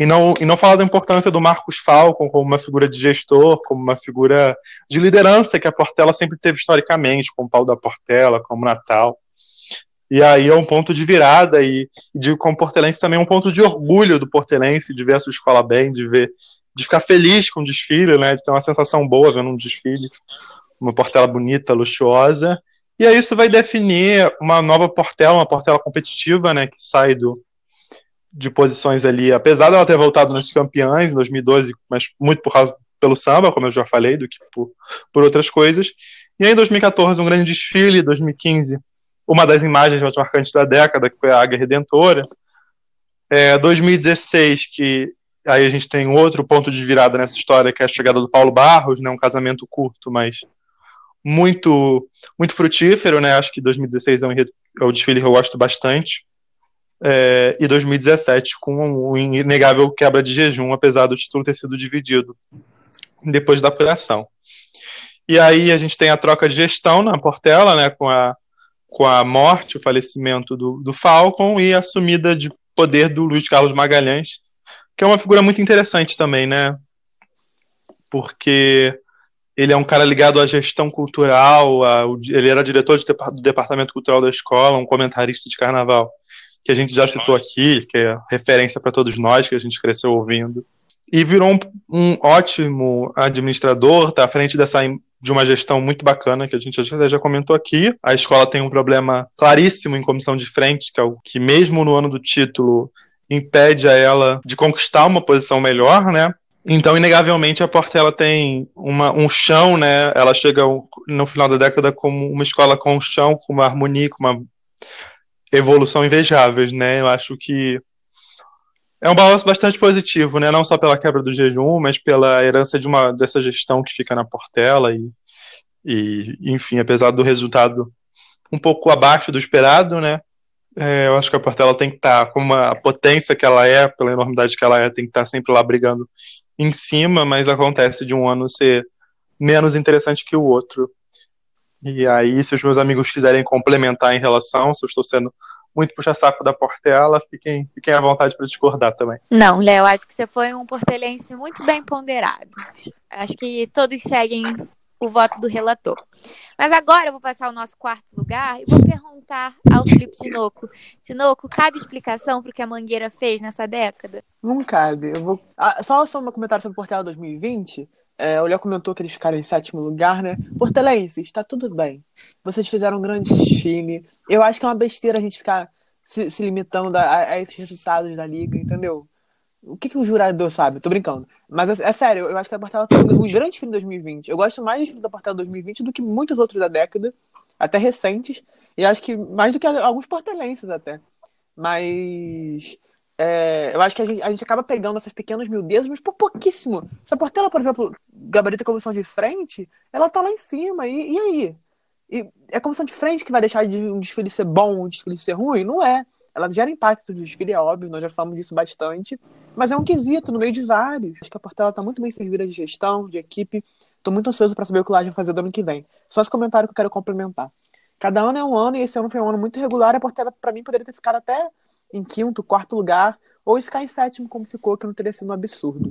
Speaker 4: e, não, e não falar da importância do Marcos Falcon como uma figura de gestor, como uma figura de liderança que a Portela sempre teve historicamente, como o Paulo da Portela, como Natal. E aí é um ponto de virada e, de como portelense também é um ponto de orgulho do portelense de ver a sua escola bem, de ver de ficar feliz com o desfile, né, de ter uma sensação boa vendo um desfile, uma portela bonita, luxuosa. E aí isso vai definir uma nova portela, uma portela competitiva, né, que sai do de posições ali, apesar dela ter voltado nos campeões em 2012, mas muito por causa pelo samba, como eu já falei, do que por, por outras coisas. E aí em 2014 um grande desfile, 2015 uma das imagens mais marcantes da década, que foi a Águia Redentora. É, 2016, que aí a gente tem outro ponto de virada nessa história, que é a chegada do Paulo Barros, né, um casamento curto, mas muito muito frutífero, né? Acho que 2016 é um, é um desfile que eu gosto bastante. É, e 2017 com um inegável quebra de jejum, apesar do título ter sido dividido depois da apuração. E aí a gente tem a troca de gestão na Portela, né, com a com a morte, o falecimento do, do Falcon e a assumida de poder do Luiz Carlos Magalhães, que é uma figura muito interessante também, né? Porque ele é um cara ligado à gestão cultural, a, ele era diretor de, do departamento cultural da escola, um comentarista de carnaval, que a gente já citou aqui, que é referência para todos nós, que a gente cresceu ouvindo. E virou um, um ótimo administrador, está à frente dessa de uma gestão muito bacana, que a gente já, já comentou aqui. A escola tem um problema claríssimo em comissão de frente, que é o que, mesmo no ano do título, impede a ela de conquistar uma posição melhor, né? Então, inegavelmente, a Portela tem uma, um chão, né? Ela chega no final da década como uma escola com um chão, com uma harmonia, com uma evolução invejáveis, né? Eu acho que é um balanço bastante positivo, né? Não só pela quebra do jejum, mas pela herança de uma dessa gestão que fica na Portela e, e enfim, apesar do resultado um pouco abaixo do esperado, né? É, eu acho que a Portela tem que estar tá, com uma potência que ela é, pela enormidade que ela é, tem que estar tá sempre lá brigando em cima, mas acontece de um ano ser menos interessante que o outro. E aí, se os meus amigos quiserem complementar em relação, se eu estou sendo muito puxa-saco da Portela, fiquem, fiquem à vontade para discordar também.
Speaker 2: Não, Léo, acho que você foi um portelense muito bem ponderado. Acho que todos seguem o voto do relator. Mas agora eu vou passar o nosso quarto lugar e vou perguntar ao Felipe Tinoco. Tinoco, cabe explicação para o que a Mangueira fez nessa década?
Speaker 3: Não cabe. Eu vou... Ah, só, só um comentário sobre o Portela 2020. É, o Léo comentou que eles ficaram em sétimo lugar, né? Portelenses, está tudo bem. Vocês fizeram um grande time. Eu acho que é uma besteira a gente ficar se, se limitando a, a, esses resultados da liga, entendeu? O que, que o jurado sabe? Tô brincando. Mas é, é sério, eu acho que a Portela foi um grande filme em 2020. Eu gosto mais do da Portela 2020 do que muitos outros da década, até recentes. E acho que mais do que alguns portelenses até. Mas é, eu acho que a gente, a gente acaba pegando essas pequenas miudezas, mas por pouquíssimo. Se a Portela, por exemplo, gabarita comissão de frente, ela tá lá em cima. E, e aí? E é comissão de frente que vai deixar de um desfile ser bom, um desfile ser ruim? Não é. Ela gera impacto do desfile, é óbvio, nós já falamos disso bastante, mas é um quesito no meio de vários. Acho que a Portela está muito bem servida de gestão, de equipe. Estou muito ansioso para saber o que o vai fazer do ano que vem. Só esse comentário que eu quero complementar. Cada ano é um ano e esse ano foi um ano muito regular. A Portela, para mim, poderia ter ficado até em quinto, quarto lugar, ou ficar em sétimo, como ficou, que não teria sido um absurdo.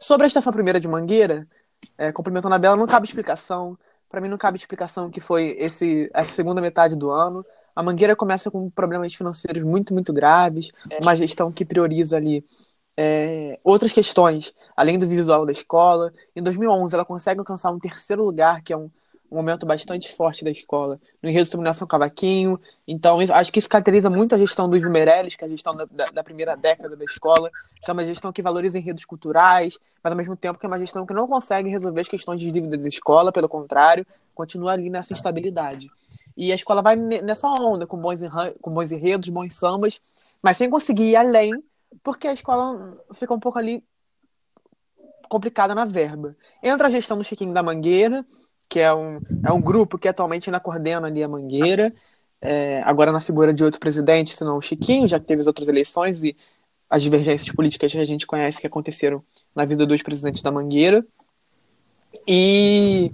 Speaker 3: Sobre a estação primeira de Mangueira, é, complementando a Bela, não cabe explicação. Para mim, não cabe explicação que foi esse, essa segunda metade do ano. A Mangueira começa com problemas financeiros muito, muito graves, uma gestão que prioriza ali é, outras questões, além do visual da escola. Em 2011, ela consegue alcançar um terceiro lugar, que é um, um momento bastante forte da escola, no enredo de Dominação Cavaquinho. Então, acho que isso caracteriza muito a gestão do Ivo Meirelles, que é a gestão da, da, da, primeira década da escola, que é uma gestão que valoriza enredos culturais, mas ao mesmo tempo que é uma gestão que não consegue resolver as questões de dívida da escola, pelo contrário, continua ali nessa instabilidade. E a escola vai nessa onda, com bons, com bons enredos, bons sambas, mas sem conseguir ir além, porque a escola fica um pouco ali complicada na verba. Entra a gestão do Chiquinho da Mangueira, que é um, é um grupo que atualmente ainda coordena ali a Mangueira, é, agora na figura de outro presidente, senão o Chiquinho, já que teve as outras eleições e as divergências políticas que a gente conhece que aconteceram na vida dos presidentes da Mangueira. E,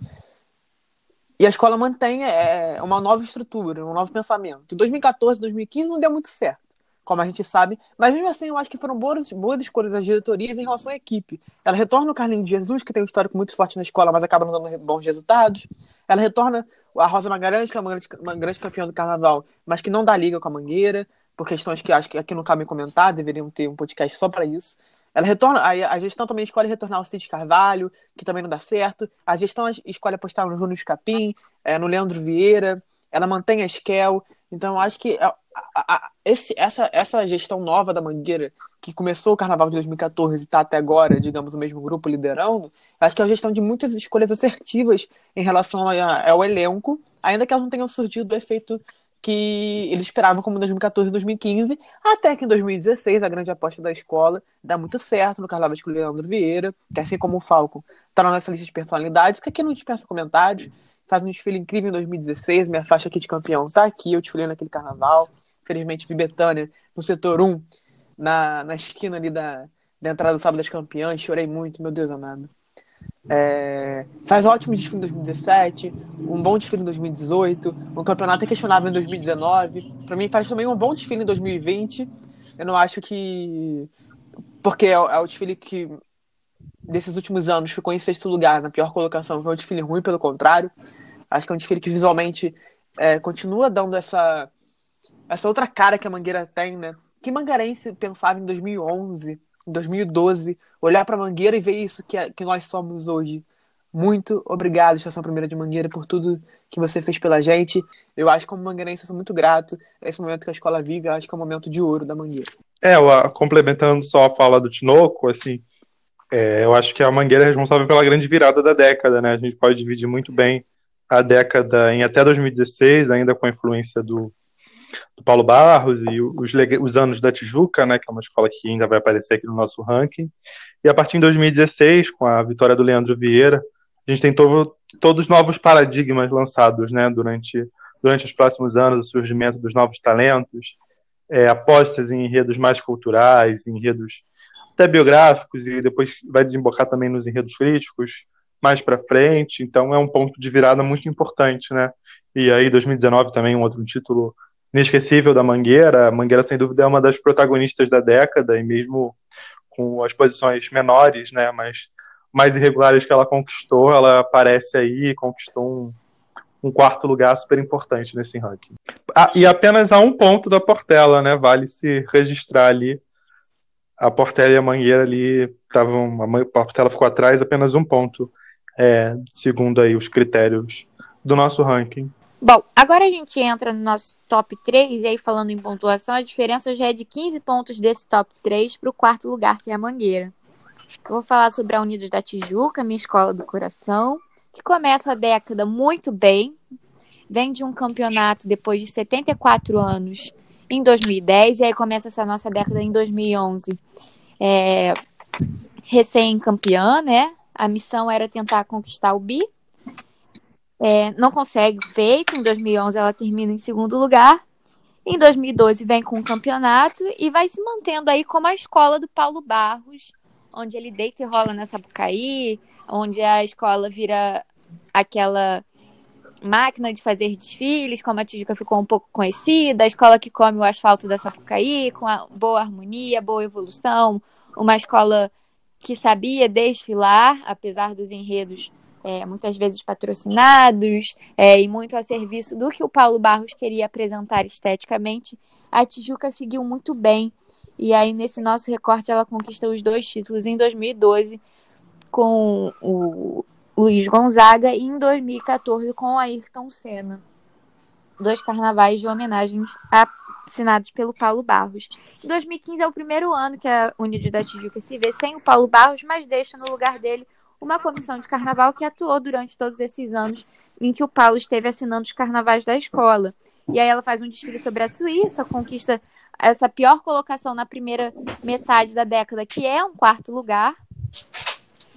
Speaker 3: e a escola mantém é, uma nova estrutura, um novo pensamento. Em 2014, 2015 não deu muito certo como a gente sabe. Mas mesmo assim, eu acho que foram boas, boas escolhas das diretorias em relação à equipe. Ela retorna o Carlinhos de Jesus, que tem um histórico muito forte na escola, mas acaba não dando bons resultados. Ela retorna a Rosa Magalhães, que é uma grande, uma grande campeã do carnaval, mas que não dá liga com a Mangueira, por questões que acho que aqui não cabe comentar, deveriam ter um podcast só para isso. Ela retorna, a, gestão também escolhe retornar o Cid Carvalho, que também não dá certo. A gestão escolhe apostar no Júnior Capim, é, no Leandro Vieira. Ela mantém a Esquel. Então, acho que a, a, esse, essa, essa gestão nova da Mangueira, que começou o carnaval de 2014 e está até agora, digamos, o mesmo grupo liderando, acho que é uma gestão de muitas escolhas assertivas em relação a, ao elenco, ainda que elas não tenham surgido do efeito que eles esperavam como em 2014 e 2015, até que em 2016 a grande aposta da escola dá muito certo no carnaval de Leandro Vieira, que assim como o Falcon está na nossa lista de personalidades, que aqui não dispensa comentários, faz um desfile incrível em 2016, minha faixa aqui de campeão tá aqui, eu desfilei naquele carnaval, Felizmente vi Betânia no setor 1, na, na esquina ali da, da entrada do Sábado das Campeãs. Chorei muito, meu Deus amado. É, faz ótimo desfile em 2017, um bom desfile em 2018, um campeonato questionável em 2019. Para mim, faz também um bom desfile em 2020. Eu não acho que. Porque é, é o desfile que, desses últimos anos, ficou em sexto lugar, na pior colocação. Foi um desfile ruim, pelo contrário. Acho que é um desfile que visualmente é, continua dando essa essa outra cara que a Mangueira tem, né? Que mangarense pensava em 2011, em 2012, olhar para Mangueira e ver isso que, é, que nós somos hoje? Muito obrigado, Estação Primeira de Mangueira, por tudo que você fez pela gente. Eu acho que como mangueirense eu sou muito grato. Esse momento que a escola vive, eu acho que é um momento de ouro da Mangueira.
Speaker 4: É, complementando só a fala do Tinoco, assim, é, eu acho que a Mangueira é responsável pela grande virada da década, né? A gente pode dividir muito bem a década em até 2016, ainda com a influência do, do Paulo Barros e os, os anos da Tijuca, né, que é uma escola que ainda vai aparecer aqui no nosso ranking. E a partir de 2016, com a vitória do Leandro Vieira, a gente tem todo, todos os novos paradigmas lançados né, durante, durante os próximos anos, o surgimento dos novos talentos, é, apostas em enredos mais culturais, em enredos até biográficos, e depois vai desembocar também nos enredos críticos mais para frente. Então é um ponto de virada muito importante, né? E aí 2019 também um outro título inesquecível da Mangueira. A Mangueira, sem dúvida, é uma das protagonistas da década, e mesmo com as posições menores, né, mas mais irregulares que ela conquistou, ela aparece aí e conquistou um, um quarto lugar super importante nesse ranking. Ah, e apenas a um ponto da Portela, né? Vale se registrar ali. A Portela e a Mangueira ali estavam. A Portela ficou atrás apenas um ponto, é, segundo aí os critérios do nosso ranking.
Speaker 2: Bom, agora a gente entra no nosso top 3, e aí falando em pontuação, a diferença já é de 15 pontos desse top 3 para o quarto lugar, que é a Mangueira. Eu vou falar sobre a Unidos da Tijuca, minha escola do coração, que começa a década muito bem, vem de um campeonato depois de 74 anos em 2010, e aí começa essa nossa década em 2011. É, Recém-campeã, né? A missão era tentar conquistar o bi, é, não consegue feito. Em 2011 ela termina em segundo lugar. Em 2012 vem com o campeonato e vai se mantendo aí como a escola do Paulo Barros, onde ele deita e rola nessa Sapucaí, onde a escola vira aquela máquina de fazer desfiles, como a Tijuca ficou um pouco conhecida, a escola que come o asfalto da Sapucaí, com boa harmonia, boa evolução, uma escola que sabia desfilar, apesar dos enredos é, muitas vezes patrocinados é, e muito a serviço do que o Paulo Barros queria apresentar esteticamente, a Tijuca seguiu muito bem. E aí, nesse nosso recorte, ela conquistou os dois títulos em 2012 com o Luiz Gonzaga e em 2014 com o Ayrton Senna. Dois carnavais de homenagens assinados pelo Paulo Barros. Em 2015 é o primeiro ano que a União da Tijuca se vê sem o Paulo Barros, mas deixa no lugar dele uma comissão de carnaval que atuou durante todos esses anos em que o Paulo esteve assinando os carnavais da escola. E aí ela faz um desfile sobre a Suíça, conquista essa pior colocação na primeira metade da década, que é um quarto lugar.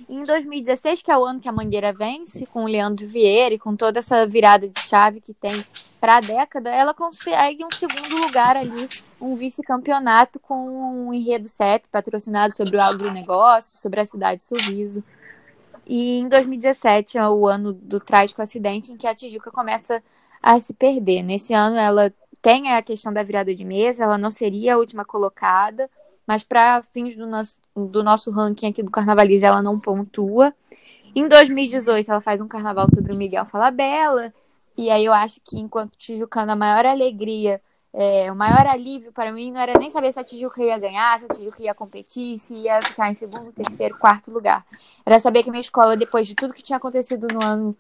Speaker 2: Em 2016, que é o ano que a Mangueira vence, com o Leandro Vieira e com toda essa virada de chave que tem para a década, ela consegue um segundo lugar ali, um vice-campeonato com um enredo CEP patrocinado sobre o agronegócio, sobre a cidade Sorriso. E em 2017 é o ano do trágico acidente em que a Tijuca começa a se perder. Nesse ano ela tem a questão da virada de mesa, ela não seria a última colocada, mas para fins do nosso, do nosso ranking aqui do Carnavalize ela não pontua. Em 2018 ela faz um carnaval sobre o Miguel Falabella, e aí eu acho que enquanto Tijucana a maior alegria é, o maior alívio para mim não era nem saber se a Tijuca ia ganhar, se a Tijuca ia competir, se ia ficar em segundo, terceiro, quarto lugar. Era saber que minha escola, depois de tudo que tinha acontecido no ano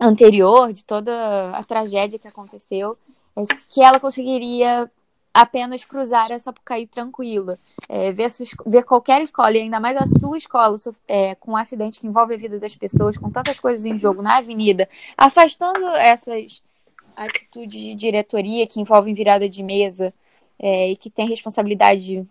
Speaker 2: anterior, de toda a tragédia que aconteceu, é, que ela conseguiria apenas cruzar essa Sapucaí tranquila. É, ver, sua, ver, qualquer escola, e ainda mais a sua escola, é, com um acidente que envolve a vida das pessoas, com tantas coisas em jogo na avenida, afastando essas atitudes de diretoria que envolvem virada de mesa é, e que tem responsabilidade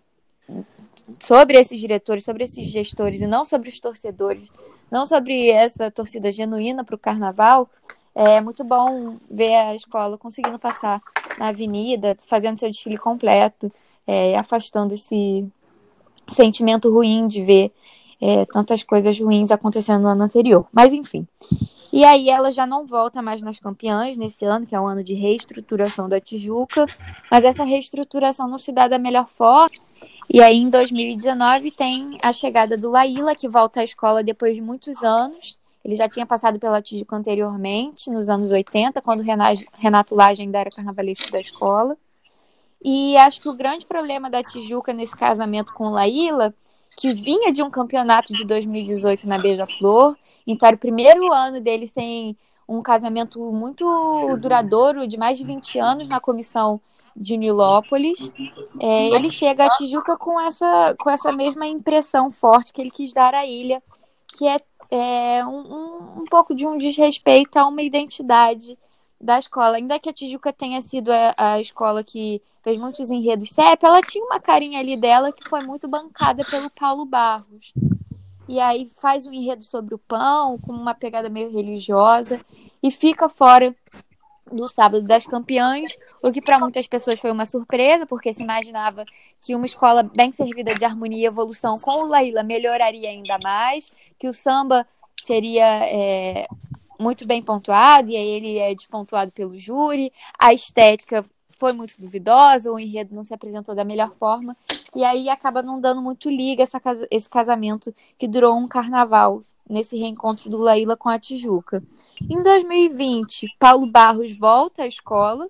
Speaker 2: sobre esses diretores, sobre esses gestores e não sobre os torcedores, não sobre essa torcida genuína para o carnaval, é muito bom ver a escola conseguindo passar na avenida, fazendo seu desfile completo, é, afastando esse sentimento ruim de ver é, tantas coisas ruins acontecendo no ano anterior. Mas enfim. E aí ela já não volta mais nas campeãs nesse ano, que é um ano de reestruturação da Tijuca, mas essa reestruturação não se dá da melhor forma. E aí em 2019 tem a chegada do Laíla, que volta à escola depois de muitos anos. Ele já tinha passado pela Tijuca anteriormente, nos anos 80, quando Renato Lage ainda era carnavalesco da escola. E acho que o grande problema da Tijuca nesse casamento com Laíla, que vinha de um campeonato de 2018 na Beija-Flor, então era o primeiro ano dele sem um casamento muito duradouro, de mais de 20 anos na comissão de Nilópolis. É, ele chega a Tijuca com essa, com essa mesma impressão forte que ele quis dar à ilha, que é, é um, um, pouco de um desrespeito a uma identidade da escola. Ainda que a Tijuca tenha sido a, a escola que fez muitos enredos CEP, ela tinha uma carinha ali dela que foi muito bancada pelo Paulo Barros e aí faz um enredo sobre o pão, com uma pegada meio religiosa, e fica fora do sábado das campeãs, o que para muitas pessoas foi uma surpresa, porque se imaginava que uma escola bem servida de harmonia e evolução com o Laíla melhoraria ainda mais, que o samba seria é, muito bem pontuado, e aí ele é despontuado pelo júri, a estética foi muito duvidosa, o enredo não se apresentou da melhor forma, e aí acaba não dando muito liga essa, esse casamento que durou um carnaval nesse reencontro do Laíla com a Tijuca. Em 2020, Paulo Barros volta à escola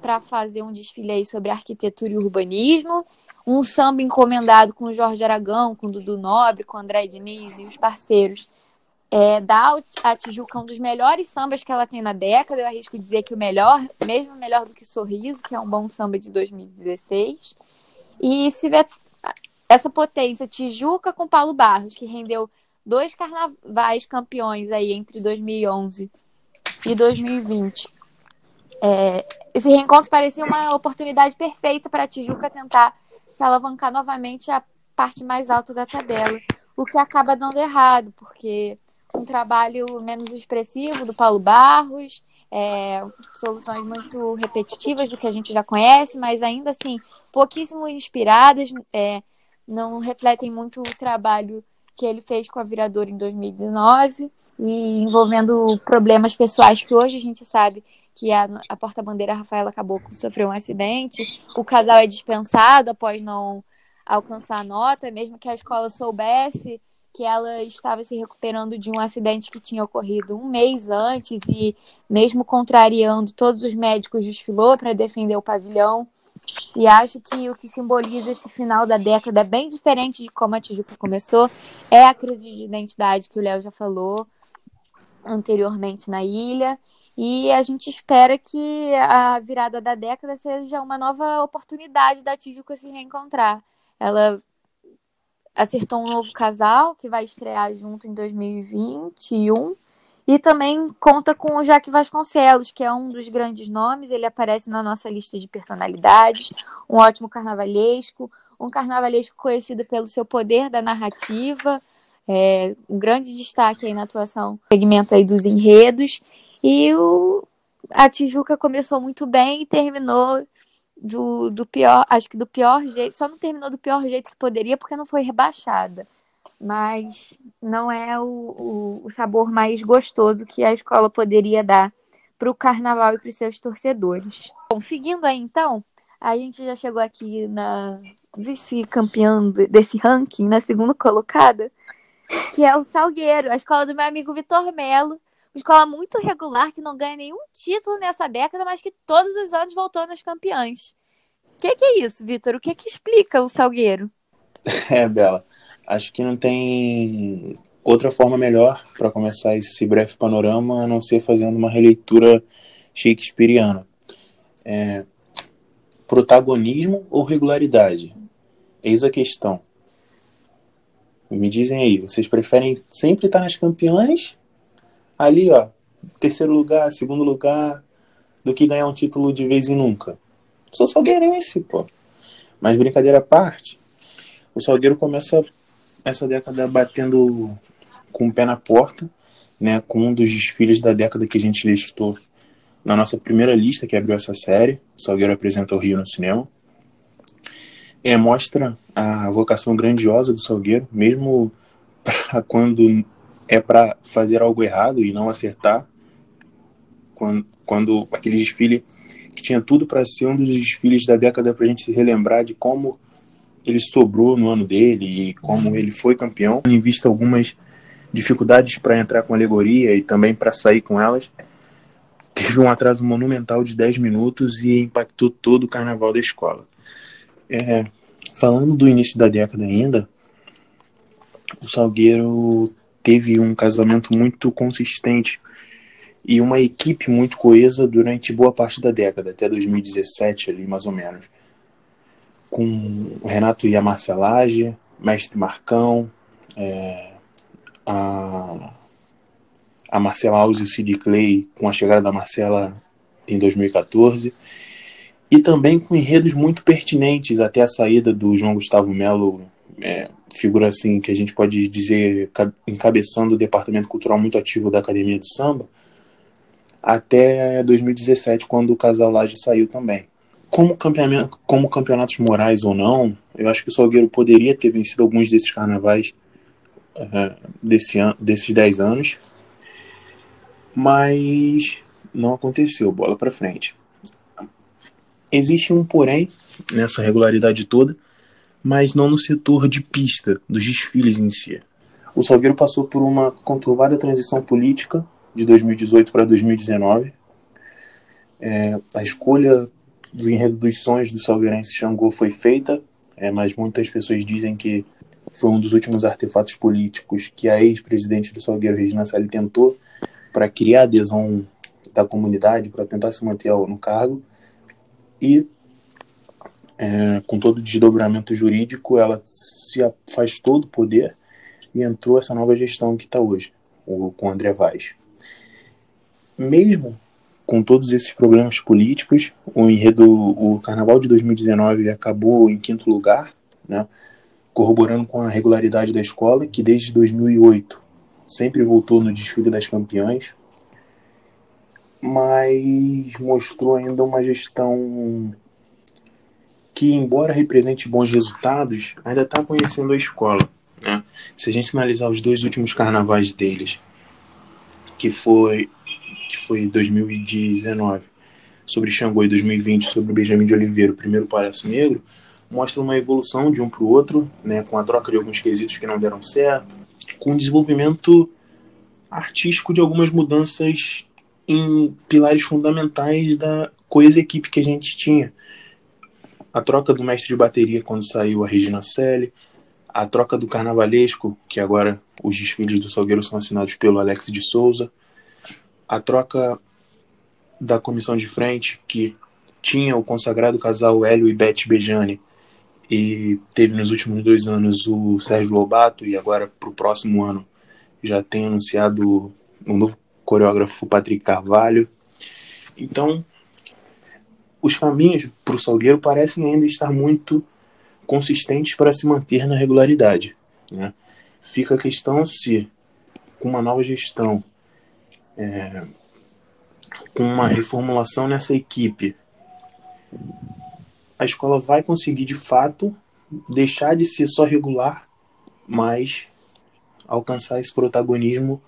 Speaker 2: para fazer um desfile aí sobre arquitetura e urbanismo, um samba encomendado com Jorge Aragão, com Dudu Nobre, com André Diniz e os parceiros. É, dá a Tijuca um dos melhores sambas que ela tem na década, eu arrisco dizer que o melhor, mesmo melhor do que Sorriso, que é um bom samba de 2016. E se vê essa potência Tijuca com Paulo Barros, que rendeu dois carnavais campeões aí entre 2011 e 2020. É, esse reencontro parecia uma oportunidade perfeita para a Tijuca tentar se alavancar novamente a parte mais alta da tabela, o que acaba dando errado, porque um trabalho menos expressivo do Paulo Barros, é, soluções muito repetitivas do que a gente já conhece, mas ainda assim pouquíssimo inspiradas, é, não refletem muito o trabalho que ele fez com a Viradora em 2019 e envolvendo problemas pessoais que hoje a gente sabe que a, a porta-bandeira Rafaela Caboclo sofreu um acidente, o casal é dispensado após não alcançar a nota, mesmo que a escola soubesse que ela estava se recuperando de um acidente que tinha ocorrido um mês antes e, mesmo contrariando, todos os médicos desfilou para defender o pavilhão. E acho que o que simboliza esse final da década é bem diferente de como a Tijuca começou. É a crise de identidade que o Léo já falou anteriormente na ilha. E a gente espera que a virada da década seja uma nova oportunidade da Tijuca se reencontrar. Ela acertou um novo casal que vai estrear junto em 2021. E também conta com o Jaque Vasconcelos, que é um dos grandes nomes. Ele aparece na nossa lista de personalidades. Um ótimo carnavalesco. Um carnavalesco conhecido pelo seu poder da narrativa. É, um grande destaque aí na atuação segmento aí dos enredos. E o, a Tijuca começou muito bem e terminou do, do pior, acho que do pior jeito, só não terminou do pior jeito que poderia porque não foi rebaixada. Mas não é o, o, o sabor mais gostoso que a escola poderia dar para o carnaval e para os seus torcedores. Bom, seguindo aí então, a gente já chegou aqui na vice-campeã desse ranking, na segunda colocada, que é o Salgueiro, a escola do meu amigo Vitor Melo, uma escola muito regular, que não ganha nenhum título nessa década, mas que todos os anos voltou nas campeãs. O que, que, é isso, Vitor? O que, que explica o Salgueiro?
Speaker 5: É, Bela. Acho que não tem outra forma melhor para começar esse breve panorama a não ser fazendo uma releitura shakespeariana. É, protagonismo ou regularidade? Eis a questão. Me dizem aí, vocês preferem sempre estar nas campeãs ali, ó, terceiro lugar, segundo lugar, do que ganhar um título de vez em nunca. Sou salgueirense, pô. Mas brincadeira à parte, o Salgueiro começa essa década batendo com o pé na porta, né, com um dos desfiles da década que a gente listou na nossa primeira lista que abriu essa série, Salgueiro apresenta o Rio no cinema. É, mostra a vocação grandiosa do Salgueiro, mesmo quando é para fazer algo errado e não acertar. Quando, quando aquele desfile que tinha tudo para ser um dos desfiles da década para a gente se relembrar de como ele sobrou no ano dele e como ele foi campeão, em vista algumas dificuldades para entrar com alegoria e também para sair com elas, teve um atraso monumental de 10 minutos e impactou todo o carnaval da escola. É, falando do início da década ainda, o Salgueiro teve um casamento muito consistente e uma equipe muito coesa durante boa parte da década, até 2017 ali mais ou menos. Com Renato e a Marcelage, Mestre Marcão, é, a, a Marcela Alves e o Sid Clay com a chegada da Marcela em 2014 e também com enredos muito pertinentes até a saída do João Gustavo Melo é, figura assim que a gente pode dizer encabeçando o departamento cultural muito ativo da Academia do Samba, até 2017, quando o casal Laje saiu também. Como, campeonato, como campeonatos morais ou não, eu acho que o Salgueiro poderia ter vencido alguns desses carnavais uh, desse an desses 10 anos, mas não aconteceu, bola para frente. Existe um porém nessa regularidade toda, mas não no setor de pista, dos desfiles em si. O Salgueiro passou por uma conturbada transição política de 2018 para 2019. É, a escolha do enredo dos sonhos do Salgueirense Xangô foi feita, é, mas muitas pessoas dizem que foi um dos últimos artefatos políticos que a ex-presidente do Salgueiro, Regina Salles, tentou para criar adesão da comunidade, para tentar se manter no cargo. E é, com todo o desdobramento jurídico, ela se afastou do poder e entrou essa nova gestão que está hoje, o, com André Vaz. Mesmo com todos esses problemas políticos, o enredo, o Carnaval de 2019 acabou em quinto lugar, né, corroborando com a regularidade da escola, que desde 2008 sempre voltou no desfile das campeãs, mas mostrou ainda uma gestão que, embora represente bons resultados, ainda está conhecendo a escola. Né? Se a gente analisar os dois últimos carnavais deles, que foi que foi 2019 sobre Xangô e 2020 sobre Benjamin de Oliveira, o primeiro Palhaço Negro, mostra uma evolução de um para o outro, né, com a troca de alguns quesitos que não deram certo, com o desenvolvimento artístico de algumas mudanças em pilares fundamentais da coesa equipe que a gente tinha. A troca do mestre de bateria quando saiu a Regina Selle, a troca do carnavalesco, que agora os desfiles do Salgueiro são assinados pelo Alex de Souza, a troca da comissão de frente, que tinha o consagrado casal Hélio e Beth Bejani, e teve nos últimos dois anos o Sérgio Lobato, e agora para o próximo ano já tem anunciado um novo coreógrafo Patrick Carvalho. Então, os caminhos para o Salgueiro parecem ainda estar muito consistentes para se manter na regularidade. Né? Fica a questão se, com uma nova gestão, é, com uma reformulação nessa equipe, a escola vai conseguir de fato deixar de ser só regular, mas alcançar esse protagonismo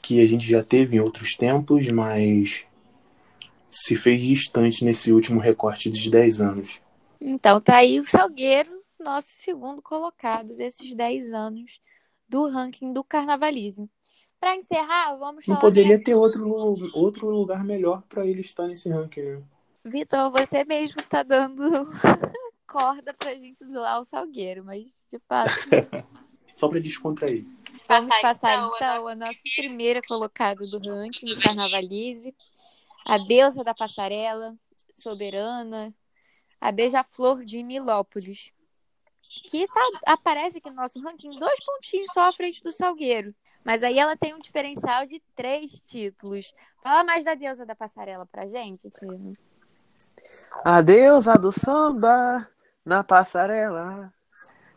Speaker 5: que a gente já teve em outros tempos, mas se fez distante nesse último recorte de 10 anos.
Speaker 2: Então tá aí o Salgueiro, nosso segundo colocado desses 10 anos do ranking do Carnavalismo. Para encerrar, vamos
Speaker 5: Não poderia ter outro, outro lugar melhor para ele estar nesse ranking, né?
Speaker 2: Vitor, você mesmo tá dando corda pra gente zoar o Salgueiro, mas de fato.
Speaker 5: Só para descontrair.
Speaker 2: Vamos
Speaker 6: Passar,
Speaker 2: passar
Speaker 6: então,
Speaker 2: então a nossa primeira colocada do ranking do Carnavalize, a deusa da passarela, soberana, a beija-flor de Milópolis, que tá, aparece aqui no nosso ranking dois pontinhos só à frente do Salgueiro, mas aí ela tem um diferencial de três títulos. Fala mais da deusa da passarela pra gente, Tino.
Speaker 3: A deusa do samba na passarela.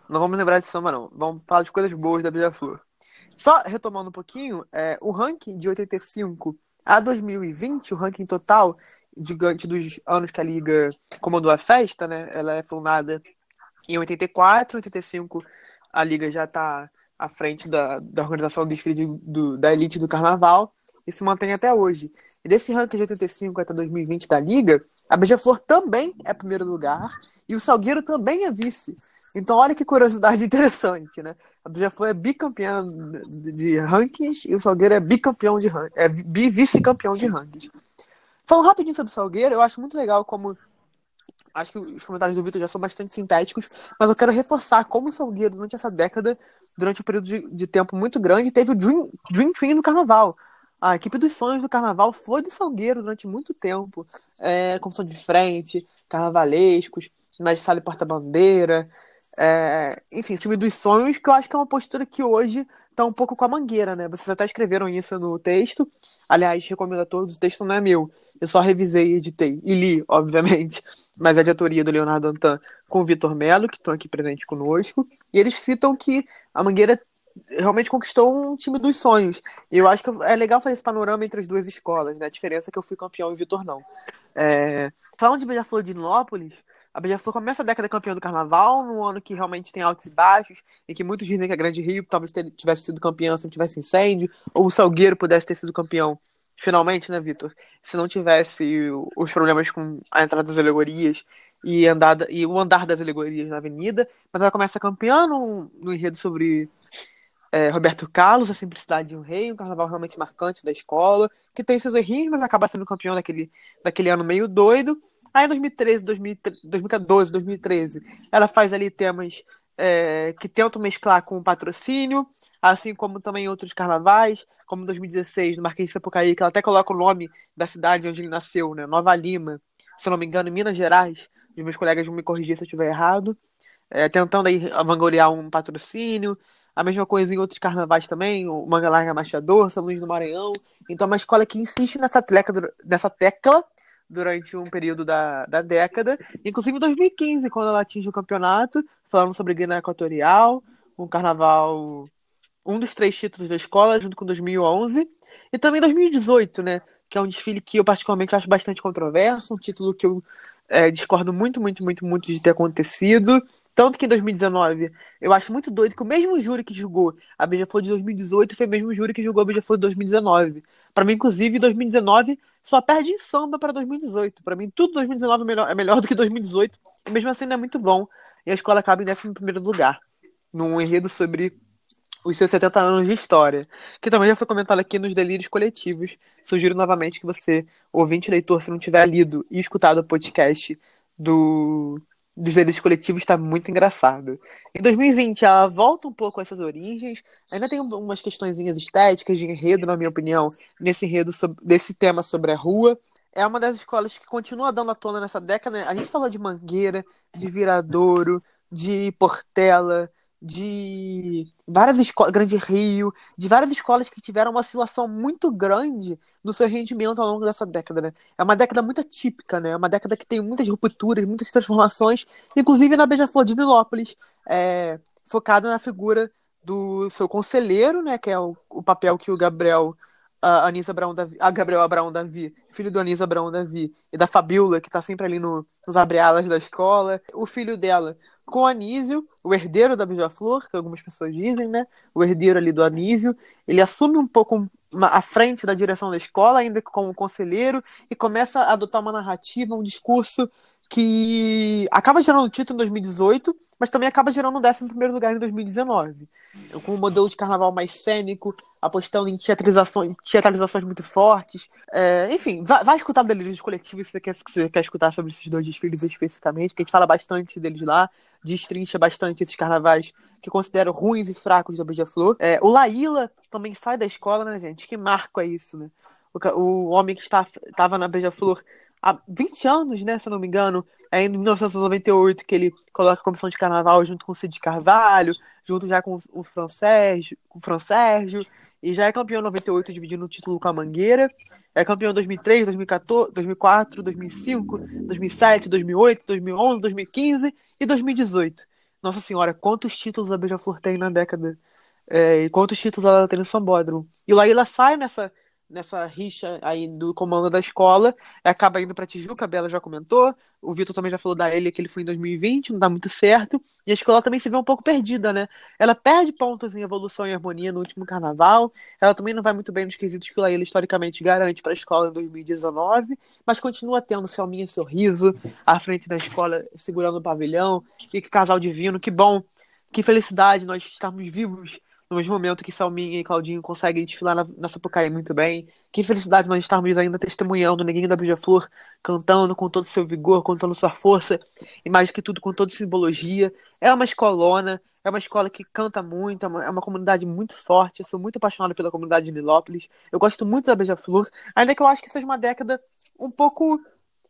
Speaker 3: Não vamos lembrar de samba, não. Vamos falar de coisas boas da Beija-Flor. Só retomando um pouquinho, é, o ranking de 85 a 2020, o ranking total, gigante dos anos que a Liga comandou a festa, né? Ela é fundada em 84, 85 a Liga já está à frente da, da organização do desfile de- do- da elite do carnaval e se mantém até hoje. E desse ranking de 85 até 2020 da Liga, a Beija-Flor também é primeiro lugar e o Salgueiro também é vice. Então, olha que curiosidade interessante, né? A Beija-Flor é bicampeã de, rankings e o Salgueiro é bicampeão de rankings, é vice-campeão de rankings. Falando rapidinho sobre o Salgueiro, eu acho muito legal como. Acho que os comentários do Vitor já são bastante sintéticos, mas eu quero reforçar como o Salgueiro, durante essa década, durante um período de, de tempo muito grande, teve o Dream, Dream Team no carnaval. A equipe dos sonhos do carnaval foi do Salgueiro durante muito tempo. É, comissão de frente, carnavalescos, magistrado e porta-bandeira. é, enfim, time dos sonhos, que eu acho que é uma postura que hoje tá um pouco com a mangueira, né? Vocês até escreveram isso no texto. Aliás, recomendo a todos, o texto não é meu. Eu só revisei e editei. E li, obviamente. Mas é de autoria do Leonardo Antan com o Vitor Melo, que estão aqui presentes conosco. E eles citam que a Mangueira realmente conquistou um time dos sonhos. E eu acho que é legal fazer esse panorama entre as duas escolas, né? A diferença é que eu fui campeão e o Vitor não. É... Falando de Beija-Flor de Nilópolis, a Beija-Flor começa a década campeã do carnaval, num ano que realmente tem altos e baixos, em que muitos dizem que a Grande Rio talvez tivesse sido campeã se não tivesse incêndio, ou o Salgueiro pudesse ter sido campeão finalmente, né, Vitor? Se não tivesse os problemas com a entrada das alegorias e, andada, e o andar das alegorias na avenida, mas ela começa campeã no, no enredo sobre é, Roberto Carlos, a simplicidade de um rei, um carnaval realmente marcante da escola, que tem seus errinhos, mas acaba sendo campeão daquele, daquele ano meio doido. Aí em 2013, 2013 2012, 2013, ela faz ali temas é, que tentam mesclar com o patrocínio, assim como também outros carnavais, como em 2016, no Marquês de Sapucaí, que ela até coloca o nome da cidade onde ele nasceu, né? Nova Lima, se não me engano, em Minas Gerais. Os meus colegas vão me corrigir se eu estiver errado. É, tentando aí vangloriar um patrocínio. A mesma coisa em outros carnavais também, o Manga Larga Machador, São Luís do Maranhão. Então é uma escola que insiste nessa, tecla, nessa tecla durante um período da, da década. Inclusive em 2015, quando ela atinge o campeonato, falando sobre Guiné Equatorial, um carnaval um dos três títulos da escola, junto com 2011, e também 2018, né? Que é um desfile que eu particularmente acho bastante controverso, um título que eu é, discordo muito, muito, muito, muito de ter acontecido. Tanto que em 2019, eu acho muito doido que o mesmo júri que julgou a Beija-Flor de 2018 foi o mesmo júri que julgou a Beija-Flor de 2019. Para mim, inclusive, 2019 só perde em samba para 2018. Para mim, tudo 2019 é melhor, é melhor do que 2018. E mesmo assim, não é muito bom. E a escola acaba em 11 lugar, num enredo sobre os seus 70 anos de história, que também já foi comentado aqui nos delírios coletivos. Sugiro novamente que você, ouvinte leitor, se não tiver lido e escutado o podcast do dos delírios coletivos está muito engraçado. Em 2020, ela volta um pouco a essas origens, ainda tem umas questões estéticas de enredo, na minha opinião, nesse enredo sobre, desse tema sobre a rua. É uma das escolas que continua dando a tona nessa década. A gente falou de Mangueira, de Viradouro, de Portela, de várias escolas, Grande Rio, de várias escolas que tiveram uma oscilação muito grande no seu rendimento ao longo dessa década, né? É uma década muito atípica, né? É uma década que tem muitas rupturas, muitas transformações, inclusive na Beija-Flor de Nilópolis, é, focada na figura do seu conselheiro, né? Que é o, o papel que o Gabriel a Anisa Abraão Davi, a Gabriel Abraão Davi, filho do Anisa Abraão Davi, e da Fabiola, que tá sempre ali no, nos abre-alas da escola. O filho dela, com Anísio, o herdeiro da Beija-Flor, que algumas pessoas dizem, né? O herdeiro ali do Anísio. Ele assume um pouco a frente da direção da escola, ainda como conselheiro, e começa a adotar uma narrativa, um discurso que acaba gerando título em 2018, mas também acaba gerando o 11 lugar em 2019. Com um modelo de carnaval mais cênico, apostando em teatralizações, teatralizações muito fortes. É, enfim, vai, vai escutar Delírios Coletivos se você quer, se você quer escutar sobre esses dois desfiles especificamente, que a gente fala bastante deles lá destrincha bastante esses carnavais que considero ruins e fracos da Beija-Flor. É, o Laíla também sai da escola, né, gente? Que marco é isso, né? O, o homem que estava na Beija-Flor há 20 anos, né, se eu não me engano, é em 1998 que ele coloca a comissão de carnaval junto com o Cid Carvalho, junto já com o Fran Sérgio, com o Fran Sérgio e já é campeão em 98 dividindo o título com a Mangueira. É campeão em 2003, 2014, 2004, 2005, 2007, 2008, 2011, 2015 e 2018. Nossa senhora, quantos títulos a Beija-Flor tem na década é, e quantos títulos ela tem no Sambódromo. E o Laíla sai nessa nessa rixa aí do comando da escola, acaba indo para Tijuca, a Bela já comentou, o Vitor também já falou da ele que ele foi em 2020, não dá muito certo, e a escola também se vê um pouco perdida, né? Ela perde pontos em evolução e harmonia no último carnaval, ela também não vai muito bem nos quesitos que o Laíla historicamente garante para a escola em 2019, mas continua tendo Selminha Sorriso à frente da escola, segurando o pavilhão, e que casal divino, que bom, que felicidade nós estarmos vivos no mesmo momento que Salminha e Claudinho conseguem desfilar na, na Sapucaí muito bem. Que felicidade nós estarmos ainda testemunhando o Neguinho da Beija-Flor cantando com todo o seu vigor, a sua força e mais que tudo com toda simbologia. É uma escolona, é uma escola que canta muito, é uma, é uma comunidade muito forte. Eu sou muito apaixonado pela comunidade de Nilópolis. Eu gosto muito da Beija-Flor, ainda que eu acho que seja uma década um pouco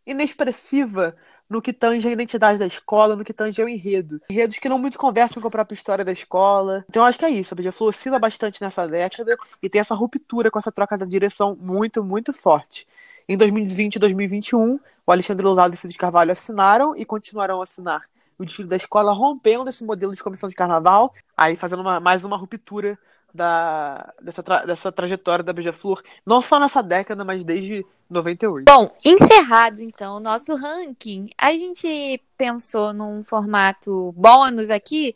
Speaker 3: inexpressiva no que tange a identidade da escola, no que tange o enredo. Enredos que não muito conversam com a própria história da escola. Então acho que é isso. A Beija-Flor oscila bastante nessa década e tem essa ruptura com essa troca da direção muito, muito forte. Em 2020 e 2021, o Alexandre Lousado e Cid Carvalho assinaram e continuarão a assinar o desfile da escola, rompendo esse modelo de comissão de carnaval, aí fazendo uma, mais uma ruptura da, dessa, tra, dessa trajetória da Beija-Flor, não só nessa década, mas desde 98.
Speaker 2: Bom, encerrado então o nosso ranking, a gente pensou num formato bônus aqui,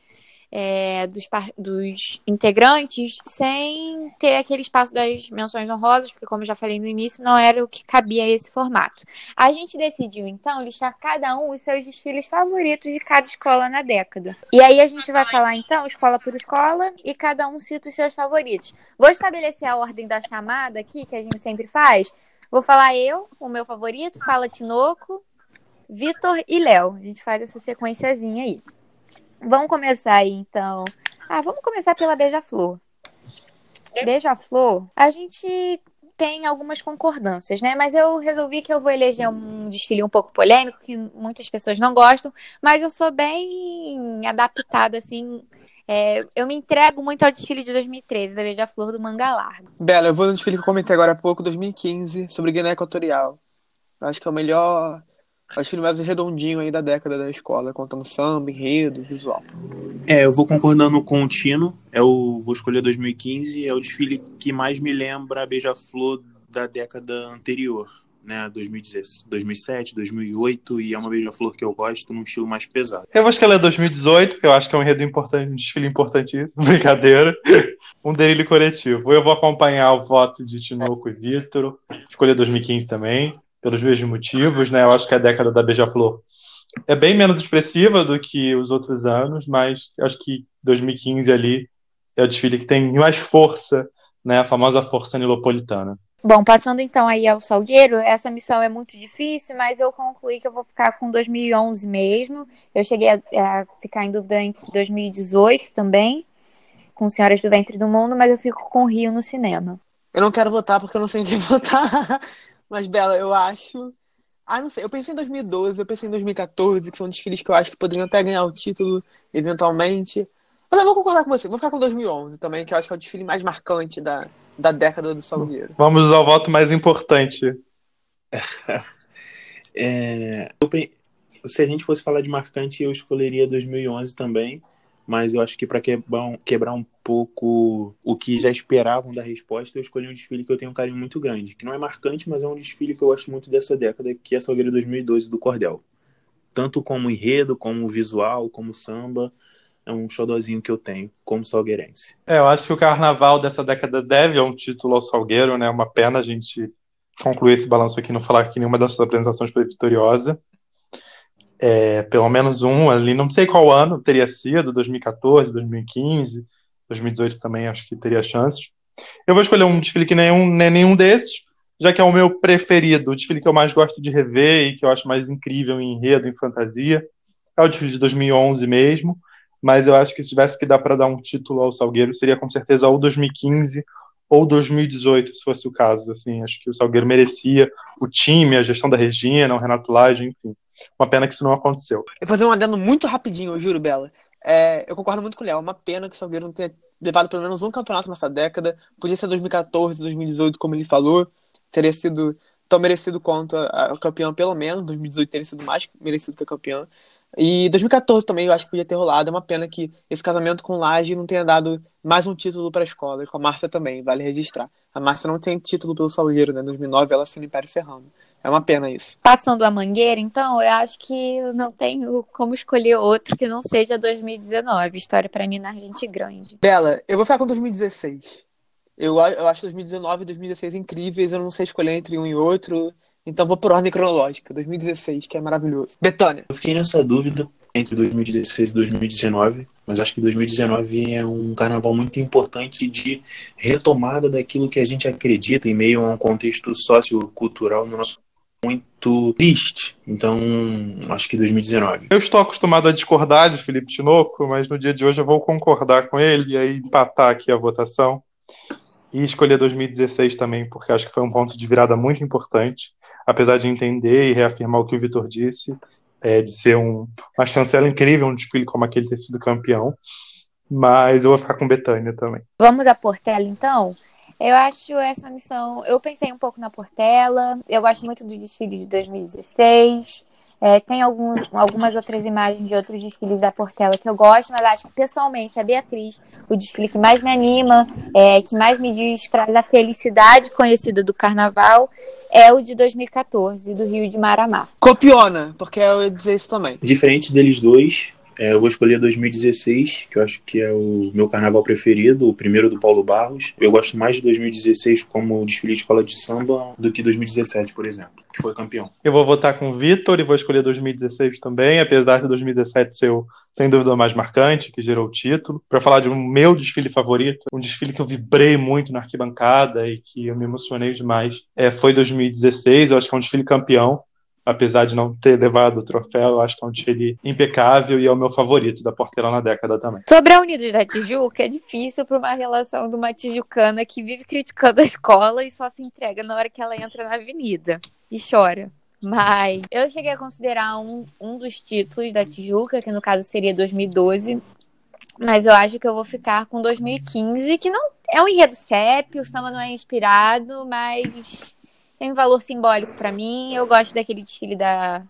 Speaker 2: é, dos, dos integrantes sem ter aquele espaço das menções honrosas, porque, como eu já falei no início, não era o que cabia esse formato. A gente decidiu, então, listar cada um os seus desfiles favoritos de cada escola na década. E aí a gente vai falar, então, escola por escola, e cada um cita os seus favoritos. Vou estabelecer a ordem da chamada aqui, que a gente sempre faz. Vou falar eu, o meu favorito, fala Tinoco, Vitor e Léo. A gente faz essa sequenciazinha aí. Vamos começar aí, então. Ah, vamos começar pela Beija-Flor. Beija-Flor, a gente tem algumas concordâncias, né? Mas eu resolvi que eu vou eleger um desfile um pouco polêmico, que muitas pessoas não gostam, mas eu sou bem adaptada, assim. É, eu me entrego muito ao desfile de 2013, da Beija-Flor do Manga Larga.
Speaker 3: Bela, eu vou no desfile que eu comentei agora há pouco, 2015, sobre Guiné Equatorial. Acho que é o melhor Acho que mais redondinho aí da década da escola, contando samba, enredo, visual.
Speaker 5: É, eu vou concordando com o Tino. É o, vou escolher 2015. É o desfile que mais me lembra a Beija-Flor da década anterior, né? 2017, 2008. E é uma Beija-Flor que eu gosto num estilo mais pesado.
Speaker 4: Eu vou escolher 2018, que eu acho que é um enredo importante, um desfile importantíssimo. Brincadeira. Um delírio coletivo. Eu vou acompanhar o voto de Tinoco e Vitor. Escolher 2015 também, pelos mesmos motivos, né? Eu acho que a década da Beija-Flor é bem menos expressiva do que os outros anos, mas acho que 2015 ali é o desfile que tem mais força, né, a famosa força nilopolitana.
Speaker 2: Bom, passando então aí ao Salgueiro, essa missão é muito difícil, mas eu concluí que eu vou ficar com 2011 mesmo. Eu cheguei a, a ficar em dúvida entre 2018 também, com Senhoras do Ventre do Mundo, mas eu fico com o Rio no cinema.
Speaker 3: Eu não quero votar porque eu não sei em quem votar. Mas, Bela, eu acho ah, não sei. Eu pensei em 2012, eu pensei em 2014, que são desfiles que eu acho que poderiam até ganhar o título, eventualmente. Mas eu vou concordar com você. Vou ficar com 2011 também, que eu acho que é o desfile mais marcante da, da década do Salgueiro.
Speaker 4: Vamos usar o voto mais importante.
Speaker 5: é, se a gente fosse falar de marcante, eu escolheria 2011 também mas eu acho que para quebrar, um pouco o que já esperavam da resposta, eu escolhi um desfile que eu tenho um carinho muito grande, que não é marcante, mas é um desfile que eu gosto muito dessa década, que é a Salgueiro 2012 do Cordel. Tanto como enredo, como visual, como samba, é um xodózinho que eu tenho como salgueirense.
Speaker 4: É, eu acho que o carnaval dessa década deve um título ao Salgueiro, né? Uma pena a gente concluir esse balanço aqui, não falar que nenhuma dessas apresentações foi vitoriosa é, pelo menos um ali, não sei qual ano teria sido, 2014, 2015, 2018 também acho que teria chances. Eu vou escolher um desfile que nenhum, nem nenhum desses, já que é o meu preferido, o desfile que eu mais gosto de rever e que eu acho mais incrível em enredo, em fantasia. É o desfile de 2011 mesmo, mas eu acho que se tivesse que dar para dar um título ao Salgueiro, seria com certeza ou 2015 ou 2018, se fosse o caso. Assim, acho que o Salgueiro merecia o time, a gestão da Regina, o Renato Lage, enfim. Uma pena que isso não aconteceu.
Speaker 3: Eu vou fazer um adendo muito rapidinho, eu juro, Bela. É, eu concordo muito com o Léo. É uma pena que o Salgueiro não tenha levado pelo menos um campeonato nessa década. Podia ser 2014, 2018, como ele falou. Teria sido tão merecido quanto o campeão, pelo menos. 2018 teria sido mais merecido que o campeão. E 2014 também eu acho que podia ter rolado. É uma pena que esse casamento com Laje não tenha dado mais um título para a escola. E com a Márcia também, vale registrar. A Márcia não tem título pelo Salgueiro, né? Em 2009 ela assina o Império Serrano. É uma pena isso.
Speaker 2: Passando a Mangueira, então, eu acho que não tenho como escolher outro que não seja 2019. História para Nina Gente Grande.
Speaker 3: Bela, eu vou ficar com 2016. Eu, eu acho 2019 e 2016 incríveis, eu não sei escolher entre um e outro, então vou por ordem cronológica. 2016, que é maravilhoso. Betânia.
Speaker 5: Eu fiquei nessa dúvida entre 2016 e 2019, mas acho que 2019 é um carnaval muito importante de retomada daquilo que a gente acredita em meio a um contexto sociocultural no nosso muito triste. Então, acho que 2019.
Speaker 4: Eu estou acostumado a discordar de Felipe Tinoco, mas no dia de hoje eu vou concordar com ele e aí empatar aqui a votação. E escolher 2016 também, porque acho que foi um ponto de virada muito importante. Apesar de entender e reafirmar o que o Vitor disse, é, de ser um, uma chancela incrível, um desfile como aquele ter sido campeão. Mas eu vou ficar com Betânia também.
Speaker 2: Vamos a Portela, então? Eu acho essa missão. Eu pensei um pouco na Portela. Eu gosto muito do desfile de 2016. É, tem algum, algumas outras imagens de outros desfiles da Portela que eu gosto, mas acho que pessoalmente a Beatriz, o desfile que mais me anima, é, que mais me diz, traz a felicidade conhecida do carnaval, é o de 2014, do Rio de Maramá.
Speaker 3: Copiona, porque eu ia dizer isso também.
Speaker 5: Diferente deles dois, é, eu vou escolher 2016, que eu acho que é o meu carnaval preferido, o primeiro do Paulo Barros. Eu gosto mais de 2016 como desfile de escola de samba do que 2017, por exemplo, que foi campeão.
Speaker 4: Eu vou votar com o Vitor e vou escolher 2016 também, apesar de 2017 ser o, sem dúvida mais marcante, que gerou o título. Para falar de um meu desfile favorito, um desfile que eu vibrei muito na arquibancada e que eu me emocionei demais, é, foi 2016. Eu acho que é um desfile campeão apesar de não ter levado o troféu, eu acho que é um desfile impecável e é o meu favorito da Portela na década também.
Speaker 2: Sobre a Unidos da Tijuca, é difícil para uma relação de uma tijucana que vive criticando a escola e só se entrega na hora que ela entra na avenida e chora. Mas eu cheguei a considerar um, um dos títulos da Tijuca, que no caso seria 2012, mas eu acho que eu vou ficar com 2015, que não é um enredo CEP, o samba não é inspirado, mas tem um valor simbólico para mim. Eu gosto daquele desfile da,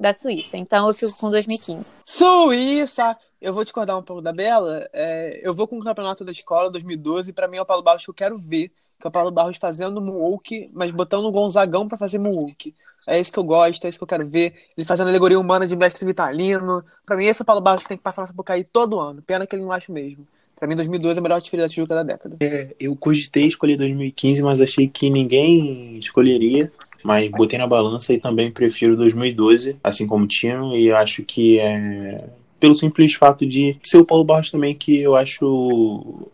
Speaker 2: da Suíça. Então eu fico com 2015.
Speaker 3: Suíça! eu vou discordar um pouco da Bela. É, eu vou com o campeonato da escola 2012. Para mim é o Paulo Barros que eu quero ver. Que é o Paulo Barros fazendo moonwalk, mas botando o Gonzagão para fazer moonwalk. É isso que eu gosto, é isso que eu quero ver. Ele fazendo alegoria humana de mestre vitalino. Para mim, esse é o Paulo Barros que tem que passar nessa Sapucaí todo ano. Pena que ele não acha mesmo. Pra mim, 2012 é a melhor desfile da Tijuca da década.
Speaker 5: É, eu cogitei escolher 2015, mas achei que ninguém escolheria. Mas botei na balança e também prefiro 2012, assim como Tino, e acho que é pelo simples fato de ser o Paulo Barros também, que eu acho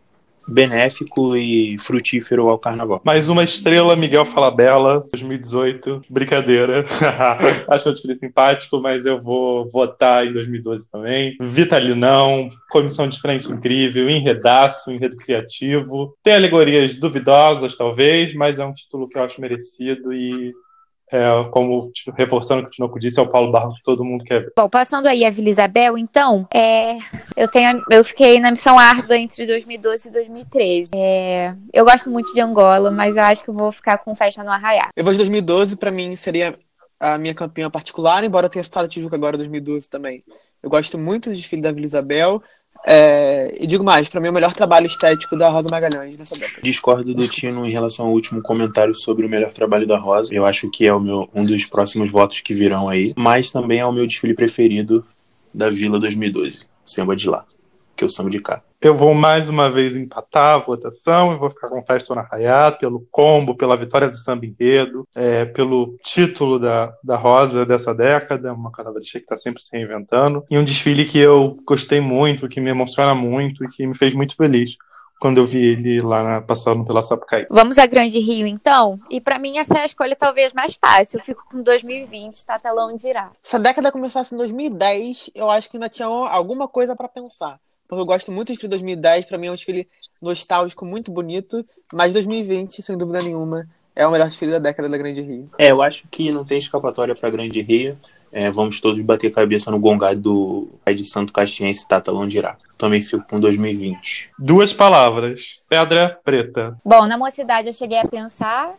Speaker 5: benéfico e frutífero ao carnaval.
Speaker 4: Mais uma estrela, Miguel Falabella, 2018. Brincadeira. Acho o desfile simpático, mas eu vou votar em 2012 também. Vitalinão, comissão de frente incrível, enredaço, enredo criativo. Tem alegorias duvidosas, talvez, mas é um título que eu acho merecido e é, como reforçando o que o Tinoco disse, é o Paulo Barros que todo mundo quer ver.
Speaker 2: Bom, passando aí a Vila Isabel, então, é, eu, tenho, eu fiquei na missão árdua entre 2012 e 2013. É, eu gosto muito de Angola, mas eu acho que eu vou ficar com Festa no Arraiá.
Speaker 3: Eu vou de 2012, para mim seria a minha campanha particular, embora eu tenha citado a Tijuca agora 2012 também. Eu gosto muito do desfile da Vila Isabel. É, e digo mais, para mim o melhor trabalho estético da Rosa Magalhães nessa década.
Speaker 5: Discordo do Tino em relação ao último comentário sobre o melhor trabalho da Rosa. Eu acho que é o meu, um dos próximos votos que virão aí. Mas também é o meu desfile preferido da Vila 2012. Samba de lá, que eu samba de cá.
Speaker 4: Eu vou mais uma vez empatar a votação e vou ficar com Festa na Rayá, pelo combo, pela vitória do samba enredo, é, pelo título da, da Rosa dessa década, uma carnavalesca que está sempre se reinventando, e um desfile que eu gostei muito, que me emociona muito e que me fez muito feliz quando eu vi ele lá na, passando pela Sapucaí.
Speaker 2: Vamos a Grande Rio, então? E para mim essa é a escolha talvez mais fácil. Eu fico com 2020, tá telão de irá.
Speaker 3: Se a década começasse em 2010, eu acho que ainda tinha alguma coisa para pensar porque eu gosto muito de 2010, para mim é um desfile nostálgico muito bonito, mas 2020, sem dúvida nenhuma, é o melhor desfile da década da Grande Rio.
Speaker 5: É, eu acho que não tem escapatória para Grande Rio. É, vamos todos bater cabeça no gongado do pai de Santo Caxiense, Tata Londirá. Também fico com 2020.
Speaker 4: Duas palavras. Pedra preta.
Speaker 2: Bom, na mocidade eu cheguei a pensar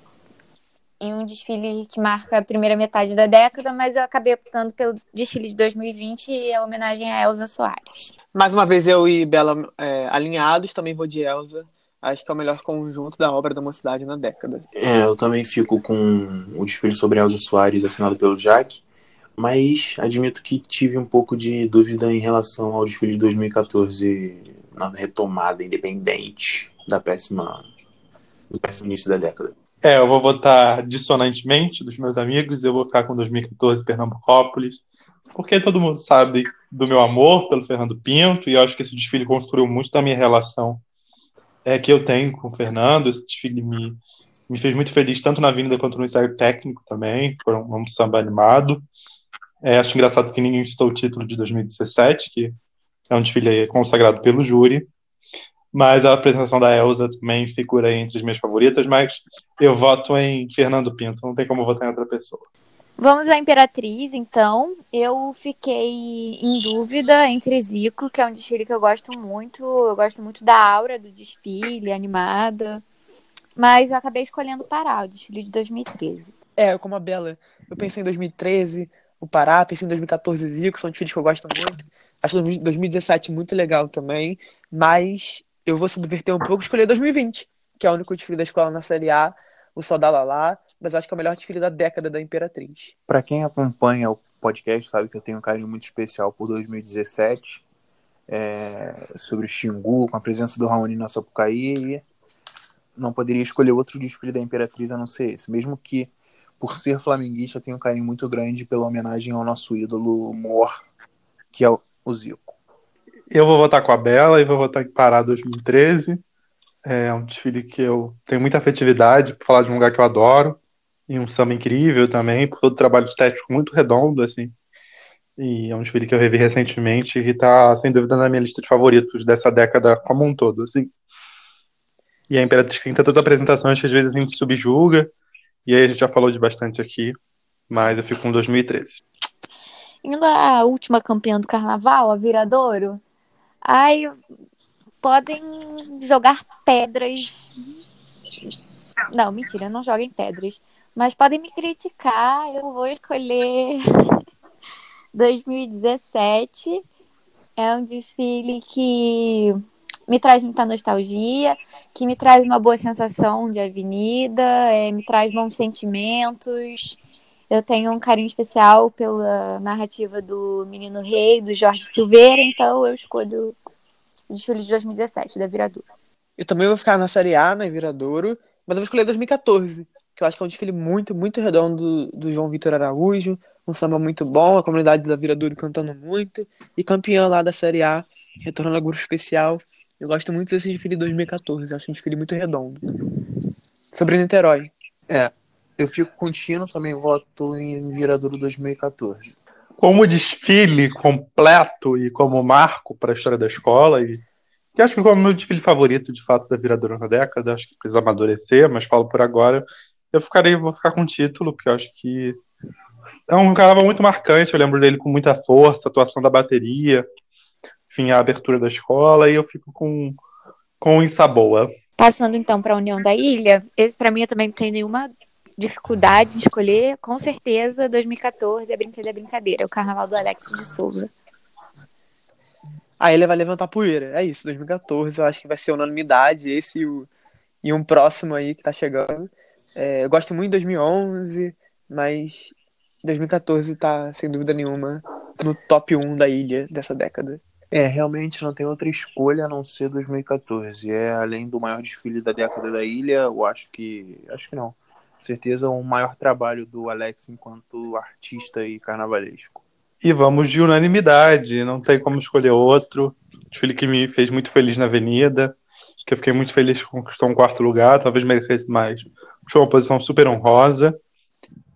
Speaker 2: em um desfile que marca a primeira metade da década, mas eu acabei optando pelo desfile de 2020 e a homenagem a Elza Soares.
Speaker 3: Mais uma vez eu e Bela é, alinhados, também vou de Elza. Acho que é o melhor conjunto da obra da mocidade na década.
Speaker 5: É, eu também fico com o desfile sobre Elza Soares assinado pelo Jack, mas admito que tive um pouco de dúvida em relação ao desfile de 2014 na retomada independente da péssima, do péssimo início da década.
Speaker 4: É, eu vou votar dissonantemente dos meus amigos, eu vou ficar com 2014 Pernambucópolis, porque todo mundo sabe do meu amor pelo Fernando Pinto, e eu acho que esse desfile construiu muito da minha relação é, que eu tenho com o Fernando. Esse desfile me, me fez muito feliz, tanto na Avenida quanto no ensaio técnico também, foi um, um samba animado. É, acho engraçado que ninguém citou o título de 2017, que é um desfile consagrado pelo júri. Mas a apresentação da Elsa também figura entre as minhas favoritas, mas eu voto em Fernando Pinto, não tem como votar em outra pessoa.
Speaker 2: Vamos à Imperatriz, então. Eu fiquei em dúvida entre Zico, que é um desfile que eu gosto muito. Eu gosto muito da aura do desfile, animada. Mas eu acabei escolhendo Pará, o desfile de 2013.
Speaker 3: É, como a Bela. Eu pensei em 2013, o Pará, pensei em 2014, Zico, são desfiles que eu gosto muito. Acho 2017 muito legal também. Mas eu vou subverter um pouco e escolher 2020, que é o único desfile da escola na Série A, o Sol da Lalá, mas acho que é o melhor desfile da década da Imperatriz.
Speaker 1: Para quem acompanha o podcast, sabe que eu tenho um carinho muito especial por 2017, é, sobre o Xingu, com a presença do Raoni na Sapucaí, e não poderia escolher outro desfile da Imperatriz a não ser esse, mesmo que por ser flamenguista, eu tenho um carinho muito grande pela homenagem ao nosso ídolo Mor, que é o Zico.
Speaker 4: Eu vou votar com a Bela e vou votar em Pará 2013. É um desfile que eu tenho muita afetividade, por falar de um lugar que eu adoro. E um samba incrível também, por todo o trabalho estético muito redondo, assim. E é um desfile que eu revi recentemente e está sem dúvida, na minha lista de favoritos dessa década como um todo, assim. E a Imperatriz tem tantas apresentações que às vezes a gente subjuga, e aí a gente já falou de bastante aqui, mas eu fico com 2013.
Speaker 2: Indo à última campeã do carnaval, a Viradouro, Ai, podem jogar pedras. Não, mentira, não joguem pedras. Mas podem me criticar, eu vou escolher 2017. É um desfile que me traz muita nostalgia, que me traz uma boa sensação de avenida, é, me traz bons sentimentos. Eu tenho um carinho especial pela narrativa do Menino Rei, do Jorge Silveira, então eu escolho o desfile de 2017, da Viradouro.
Speaker 3: Eu também vou ficar na Série A, na Viradouro, mas eu vou escolher 2014, que eu acho que é um desfile muito, muito redondo do, do João Vitor Araújo, um samba muito bom, a comunidade da Viradouro cantando muito, e campeão lá da Série A, retornando ao grupo especial. Eu gosto muito desse desfile de 2014, acho um desfile muito redondo. Sobre Niterói.
Speaker 5: É, eu fico contínuo, também voto em Viradouro 2014.
Speaker 4: Como desfile completo e como marco para a história da escola, e que acho que como meu desfile favorito, de fato, da Viradouro na década, acho que precisa amadurecer, mas falo por agora, eu ficarei, vou ficar com o título, porque eu acho que é um carnaval muito marcante, eu lembro dele com muita força, atuação da bateria, enfim, a abertura da escola, e eu fico com, com isso boa.
Speaker 2: Passando então para a União da Ilha, esse para mim eu também não tenho nenhuma dificuldade em escolher, com certeza 2014 é Brincadeira Brincadeira, é o Carnaval do Alex de Souza.
Speaker 3: A ilha vai levantar poeira, é isso, 2014 eu acho que vai ser unanimidade, esse e, o, e um próximo aí que tá chegando. É, eu gosto muito de 2011, mas 2014 tá, sem dúvida nenhuma, no top 1 da ilha dessa década.
Speaker 5: É, realmente não tem outra escolha a não ser 2014. É além do maior desfile da década da ilha, eu acho que. Acho que não. Com certeza o maior trabalho do Alex enquanto artista e carnavalesco.
Speaker 4: E vamos de unanimidade, não tem como escolher outro. Desfile que me fez muito feliz na Avenida, que eu fiquei muito feliz que conquistou um quarto lugar, talvez merecesse mais. Foi uma posição super honrosa.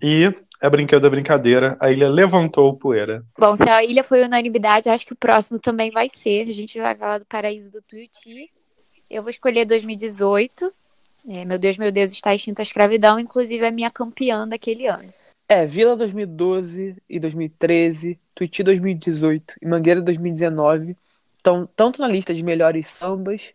Speaker 4: E é brinquedo da brincadeira, a ilha levantou poeira.
Speaker 2: Bom, se a ilha foi unanimidade, acho que o próximo também vai ser. A gente vai falar do Paraíso do Tuiuti. Eu vou escolher 2018. É, meu Deus, meu Deus, está extinta a escravidão, inclusive é minha campeã daquele ano.
Speaker 3: É, Vila 2012 e 2013, Tuiuti 2018 e Mangueira 2019 estão tanto na lista de melhores sambas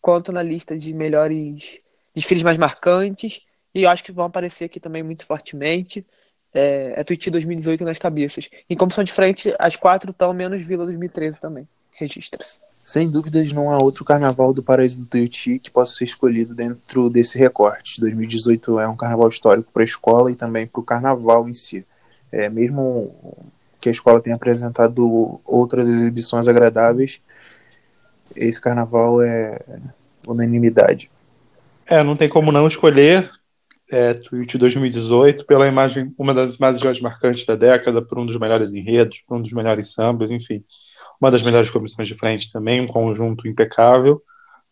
Speaker 3: quanto na lista de melhores desfiles mais marcantes e eu acho que vão aparecer aqui também muito fortemente é, é Twitch 2018 nas cabeças. Em comissão de frente, as quatro estão menos Vila 2013 também. Registra-se.
Speaker 5: Sem dúvidas, não há outro carnaval do Paraíso do Tuiuti que possa ser escolhido dentro desse recorte. 2018 é um carnaval histórico para a escola e também para o carnaval em si. É, mesmo que a escola tenha apresentado outras exibições agradáveis, esse carnaval é unanimidade.
Speaker 4: É, não tem como não escolher é, Tweet 2018 pela imagem, uma das imagens mais marcantes da década, por um dos melhores enredos, por um dos melhores sambas, enfim. Uma das melhores comissões de frente também, um conjunto impecável.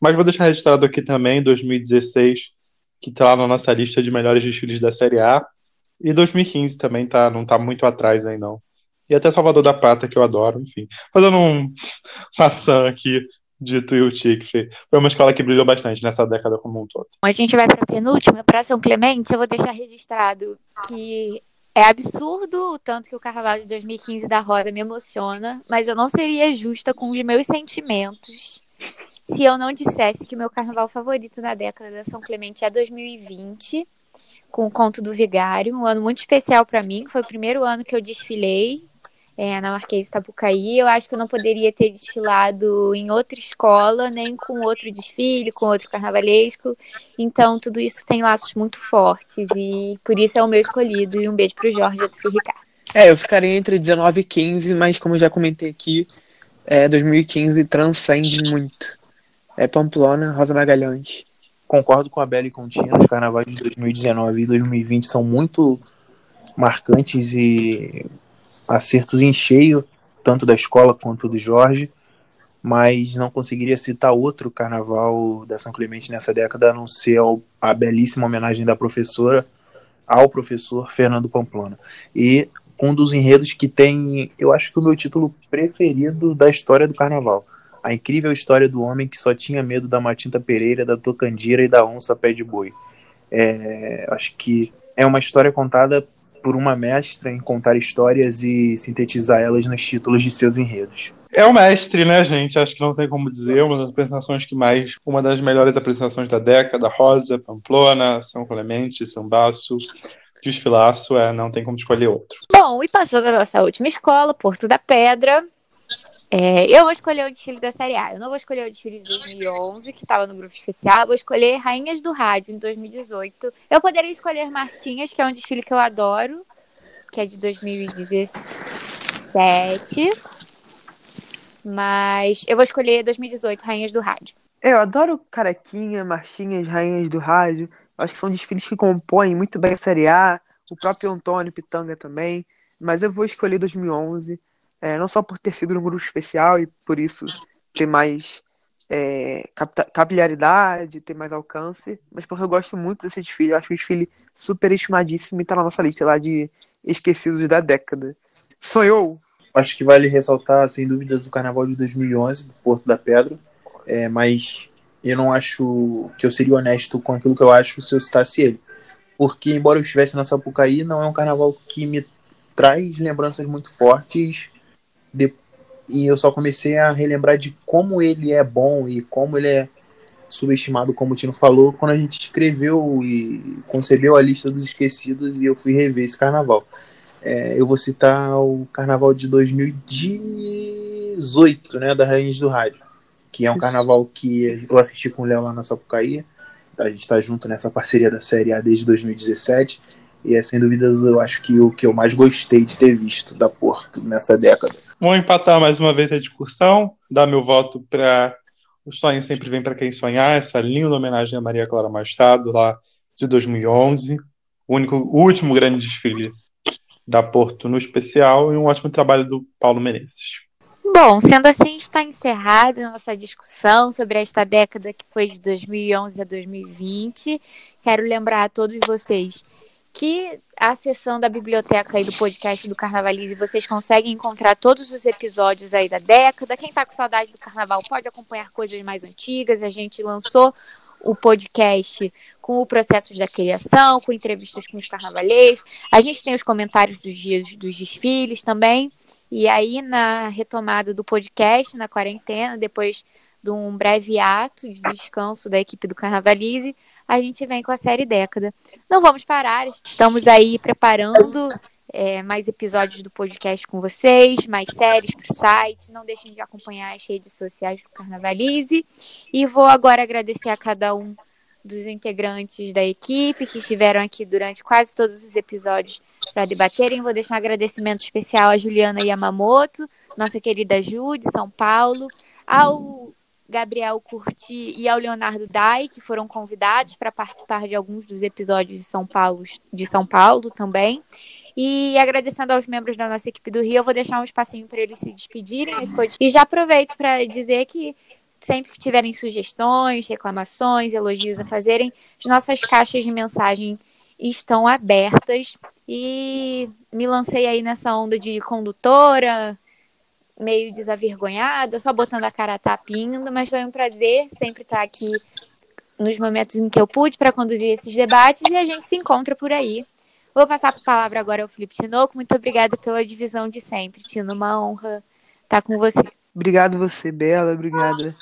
Speaker 4: Mas vou deixar registrado aqui também 2016, que está lá na nossa lista de melhores desfiles da Série A. E 2015 também tá, não está muito atrás aí, não. E até Salvador da Prata, que eu adoro, enfim. Fazendo um maçã aqui de Tuiuti, que foi uma escola que brilhou bastante nessa década como um todo.
Speaker 2: A gente vai para a penúltima, para São Clemente, eu vou deixar registrado que é absurdo o tanto que o Carnaval de 2015 da Rosa me emociona, mas eu não seria justa com os meus sentimentos se eu não dissesse que o meu carnaval favorito na década da São Clemente é 2020, com o Conto do Vigário, um ano muito especial para mim, foi o primeiro ano que eu desfilei é, na Marquês Tapucaí. Eu acho que eu não poderia ter desfilado em outra escola, nem com outro desfile, com outro carnavalesco. Então, tudo isso tem laços muito fortes e por isso é o meu escolhido. E um beijo para o Jorge e outro pro Ricardo.
Speaker 3: É, eu ficaria entre 19 e 15, mas como eu já comentei aqui, é, 2015 transcende muito. É Pamplona, Rosa Magalhães.
Speaker 5: Concordo com a Bela e com o Tina, os carnavais de 2019 e 2020 são muito marcantes e acertos em cheio, tanto da escola quanto do Jorge, mas não conseguiria citar outro carnaval da São Clemente nessa década a não ser a belíssima homenagem da professora ao professor Fernando Pamplona. E um dos enredos que tem, eu acho que o meu título preferido da história do carnaval. A incrível história do homem que só tinha medo da Matinta Pereira, da Tocandira e da onça pé de boi. É, acho que é uma história contada por uma mestra em contar histórias e sintetizar elas nos títulos de seus enredos.
Speaker 4: É o mestre, né, gente? Acho que não tem como dizer. Uma das apresentações que mais. Uma das melhores apresentações da década: Rosa, Pamplona, São Clemente, São Baço. Desfilaço, é, não tem como escolher outro.
Speaker 2: Bom, e passando a nossa última escola, Porto da Pedra. É, eu vou escolher o desfile da Série A. Eu não vou escolher o desfile de 2011, que estava no grupo especial. Eu vou escolher Rainhas do Rádio, em 2018. Eu poderia escolher Martinhas, que é um desfile que eu adoro, que é de 2017. Mas eu vou escolher 2018, Rainhas do Rádio.
Speaker 3: Eu adoro Carequinha, Marchinhas, Rainhas do Rádio. Acho que são desfiles que compõem muito bem a Série A. O próprio Antônio Pitanga também. Mas eu vou escolher 2011. É, não só por ter sido um grupo especial e por isso ter mais é, capilaridade, ter mais alcance, mas porque eu gosto muito desse desfile. Eu acho o desfile super estimadíssimo e tá na nossa lista lá de esquecidos da década. Sonhou?
Speaker 5: Acho que vale ressaltar, sem dúvidas, o Carnaval de 2011 do Porto da Pedra, é, mas eu não acho que eu seria honesto com aquilo que eu acho se eu citasse ele. Porque, embora eu estivesse na Sapucaí, não é um carnaval que me traz lembranças muito fortes de, e eu só comecei a relembrar de como ele é bom e como ele é subestimado, como o Tino falou, quando a gente escreveu e concebeu a lista dos esquecidos e eu fui rever esse carnaval. É, eu vou citar o carnaval de 2018, né, da Rainhas do Rádio, que é um carnaval que eu assisti com o Léo lá na Sapucaí. A gente está junto nessa parceria da Série A desde 2017 e é sem dúvidas eu acho que o que eu mais gostei de ter visto da Porto nessa década.
Speaker 4: Vou empatar mais uma vez a discussão, dar meu voto para O Sonho Sempre Vem para Quem Sonhar, essa linda homenagem a Maria Clara Machado, lá de 2011. O, único, o último grande desfile da Porto no especial e um ótimo trabalho do Paulo Menezes.
Speaker 2: Bom, sendo assim, está encerrada a nossa discussão sobre esta década que foi de 2011 a 2020. Quero lembrar a todos vocês que a sessão da biblioteca aí do podcast do Carnavalize vocês conseguem encontrar todos os episódios aí da década. Quem tá com saudade do carnaval pode acompanhar coisas mais antigas. A gente lançou o podcast com o processo da criação, com entrevistas com os carnavalescos. A gente tem os comentários dos dias dos desfiles também. E aí, na retomada do podcast, na quarentena, depois de um breve ato de descanso da equipe do Carnavalize, a gente vem com a série Década. Não vamos parar, estamos aí preparando é, mais episódios do podcast com vocês, mais séries para o site. Não deixem de acompanhar as redes sociais do Carnavalize. E vou agora agradecer a cada um dos integrantes da equipe que estiveram aqui durante quase todos os episódios para debaterem. Vou deixar um agradecimento especial à Juliana Yamamoto, nossa querida Ju, de São Paulo, ao Gabriel Curti e ao Leonardo Dai, que foram convidados para participar de alguns dos episódios de São Paulo, de São Paulo também. E agradecendo aos membros da nossa equipe do Rio, eu vou deixar um espacinho para eles se despedirem. E já aproveito para dizer que sempre que tiverem sugestões, reclamações, elogios a fazerem, as nossas caixas de mensagem estão abertas. E me lancei aí nessa onda de condutora, meio desavergonhada, só botando a cara tapindo, mas foi um prazer sempre estar aqui nos momentos em que eu pude para conduzir esses debates e a gente se encontra por aí. Vou passar a palavra agora ao Felipe Tinoco. Muito obrigada pela divisão de sempre. Tino, uma honra estar com você.
Speaker 3: Obrigado você, Bela. Obrigada,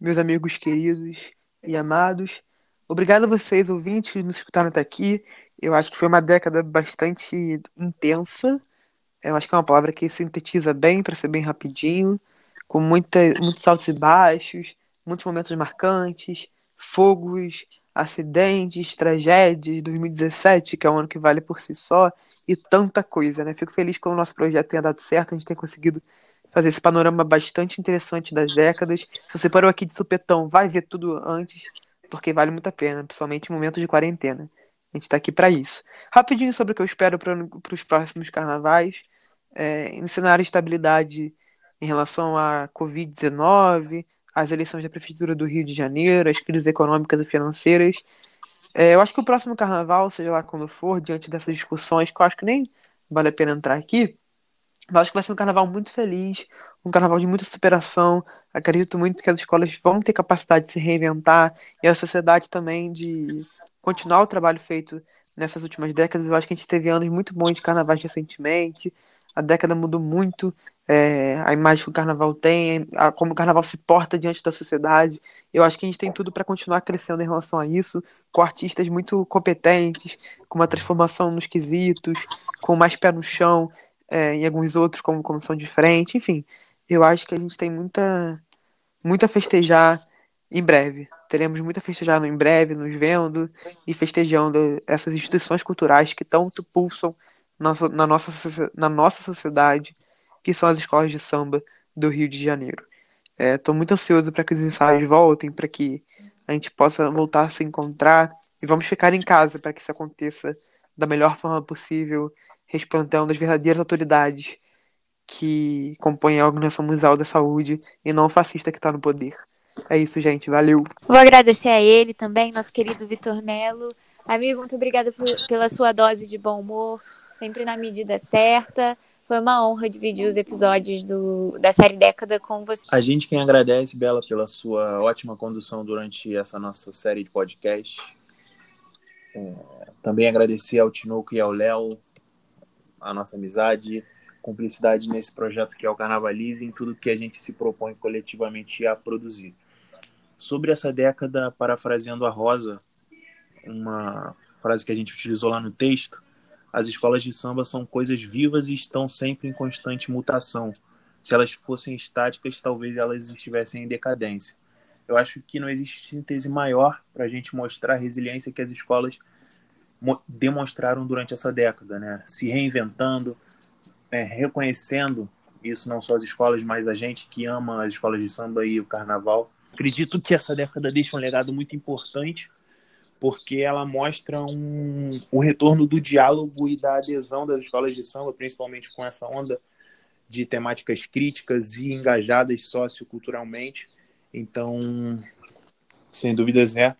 Speaker 3: meus amigos queridos e amados. Obrigado a vocês, ouvintes, que nos escutaram até aqui. Eu acho que foi uma década bastante intensa eu acho que é uma palavra que sintetiza bem, para ser bem rapidinho, com muita, muitos altos e baixos, muitos momentos marcantes, fogos, acidentes, tragédias, 2017, que é um ano que vale por si só, e tanta coisa, né? Fico feliz que o nosso projeto tenha dado certo, a gente tenha conseguido fazer esse panorama bastante interessante das décadas. Se você parou aqui de supetão, vai ver tudo antes, porque vale muito a pena, principalmente em momentos de quarentena. A gente está aqui para isso. Rapidinho sobre o que eu espero para os próximos carnavais é, no cenário de estabilidade em relação à Covid-19, às eleições da Prefeitura do Rio de Janeiro, as crises econômicas e financeiras. É, eu acho que o próximo carnaval, seja lá quando for, diante dessas discussões, que eu acho que nem vale a pena entrar aqui, eu acho que vai ser um carnaval muito feliz, um carnaval de muita superação. Acredito muito que as escolas vão ter capacidade de se reinventar e a sociedade também de continuar o trabalho feito nessas últimas décadas. Eu acho que a gente teve anos muito bons de carnavais recentemente a década mudou muito, é, a imagem que o carnaval tem, a, como o carnaval se porta diante da sociedade. Eu acho que a gente tem tudo para continuar crescendo em relação a isso, com artistas muito competentes, com uma transformação nos quesitos, com mais pé no chão é, em alguns outros, como comissão de frente, enfim. eu acho que a gente tem muita, muita a festejar em breve. Teremos muito a festejar em breve, nos vendo e festejando essas instituições culturais que tanto pulsam na nossa, na nossa sociedade, que são as escolas de samba do Rio de Janeiro. Estou é, muito ansioso para que os ensaios voltem, para que a gente possa voltar a se encontrar e vamos ficar em casa para que isso aconteça da melhor forma possível, respeitando as verdadeiras autoridades que compõem a Organização Mundial da Saúde e não o fascista que está no poder. É isso, gente. Valeu.
Speaker 2: Vou agradecer a ele também, nosso querido Vitor Melo. Amigo, muito obrigada pela sua dose de bom humor, sempre na medida certa. Foi uma honra dividir os episódios do, da série Década com você.
Speaker 5: A gente quem agradece, Bela, pela sua ótima condução durante essa nossa série de podcast. É, também agradecer ao Tinoco e ao Léo a nossa amizade, cumplicidade nesse projeto que é o Carnavalize, em tudo que a gente se propõe coletivamente a produzir. Sobre essa década, parafraseando a Rosa, uma frase que a gente utilizou lá no texto, as escolas de samba são coisas vivas e estão sempre em constante mutação. Se elas fossem estáticas, talvez elas estivessem em decadência. Eu acho que não existe síntese maior para a gente mostrar a resiliência que as escolas demonstraram durante essa década, né? Se reinventando, é, reconhecendo isso não só as escolas, mas a gente que ama as escolas de samba e o carnaval. Acredito que essa década deixa um legado muito importante porque ela mostra um, o retorno do diálogo e da adesão das escolas de samba, principalmente com essa onda de temáticas críticas e engajadas socioculturalmente. Então, sem dúvidas é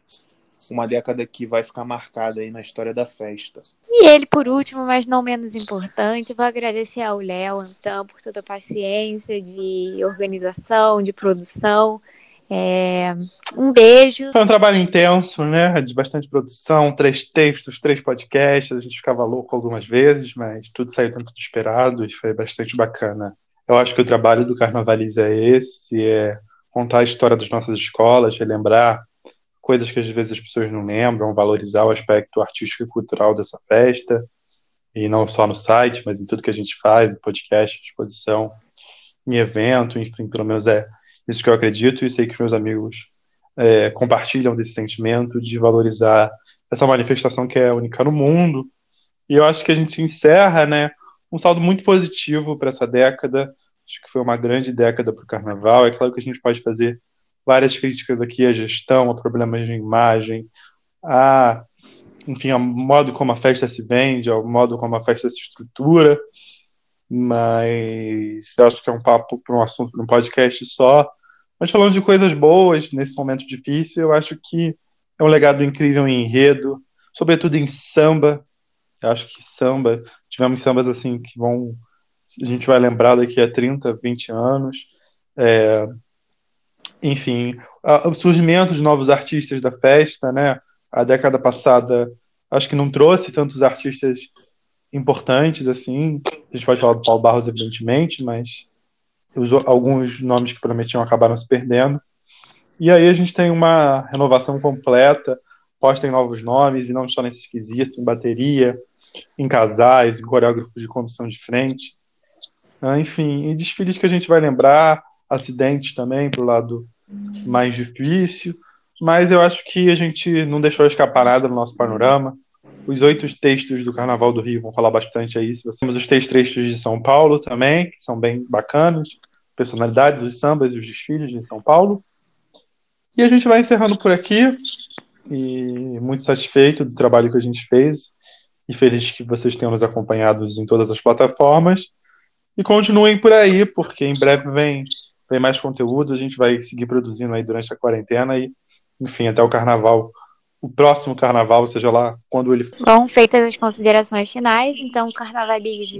Speaker 5: uma década que vai ficar marcada aí na história da festa.
Speaker 2: E ele, por último, mas não menos importante, vou agradecer ao Léo, então, por toda a paciência de organização, de produção é, um beijo.
Speaker 4: Foi um trabalho intenso, né? De bastante produção, três textos, três podcasts. A gente ficava louco algumas vezes, mas tudo saiu dentro do esperado e foi bastante bacana. Eu acho que o trabalho do Carnavalize é esse, é contar a história das nossas escolas, relembrar coisas que às vezes as pessoas não lembram, valorizar o aspecto artístico e cultural dessa festa, e não só no site, mas em tudo que a gente faz, em podcast, exposição, em evento, enfim, pelo menos é isso que eu acredito e sei que meus amigos é, compartilham desse sentimento de valorizar essa manifestação que é única no mundo. E eu acho que a gente encerra, né, um saldo muito positivo para essa década. Acho que foi uma grande década para o carnaval. É claro que a gente pode fazer várias críticas aqui à gestão, a problemas de imagem, a, enfim, ao modo como a festa se vende, ao modo como a festa se estrutura mas eu acho que é um papo para um assunto, um podcast só. Mas falando de coisas boas nesse momento difícil, eu acho que é um legado incrível em enredo, sobretudo em samba. Eu acho que samba, tivemos sambas assim que vão. A gente vai lembrar daqui a 30, 20 anos. É, enfim, o surgimento de novos artistas da festa, né? A década passada acho que não trouxe tantos artistas importantes, assim. A gente pode falar do Paulo Barros, evidentemente, mas os, alguns nomes que prometiam acabaram se perdendo. E aí a gente tem uma renovação completa, posta em novos nomes, e não só nesse esquisito, em bateria, em casais, em coreógrafos de comissão de frente. Ah, enfim, e desfiles que a gente vai lembrar, acidentes também, para o lado mais difícil. Mas eu acho que a gente não deixou escapar nada no nosso panorama. Os oito textos do Carnaval do Rio vão falar bastante aí. Temos os três textos de São Paulo também, que são bem bacanas. Personalidades, os sambas e os desfiles de São Paulo. E a gente vai encerrando por aqui. E muito satisfeito do trabalho que a gente fez. E feliz que vocês tenham nos acompanhado em todas as plataformas. E continuem por aí, porque em breve vem, vem mais conteúdo. A gente vai seguir produzindo aí durante a quarentena. E, enfim, até o carnaval o próximo carnaval, seja lá quando ele for.
Speaker 2: Bom, feitas as considerações finais, então o Carnavalize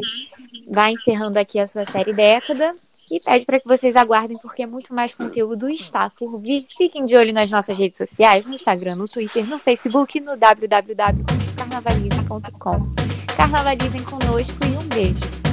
Speaker 2: vai encerrando aqui a sua série década e pede para que vocês aguardem, porque muito mais conteúdo está por vir. Fiquem de olho nas nossas redes sociais, no Instagram, no Twitter, no Facebook no www.carnavalize.com. Carnavalizem conosco e um beijo.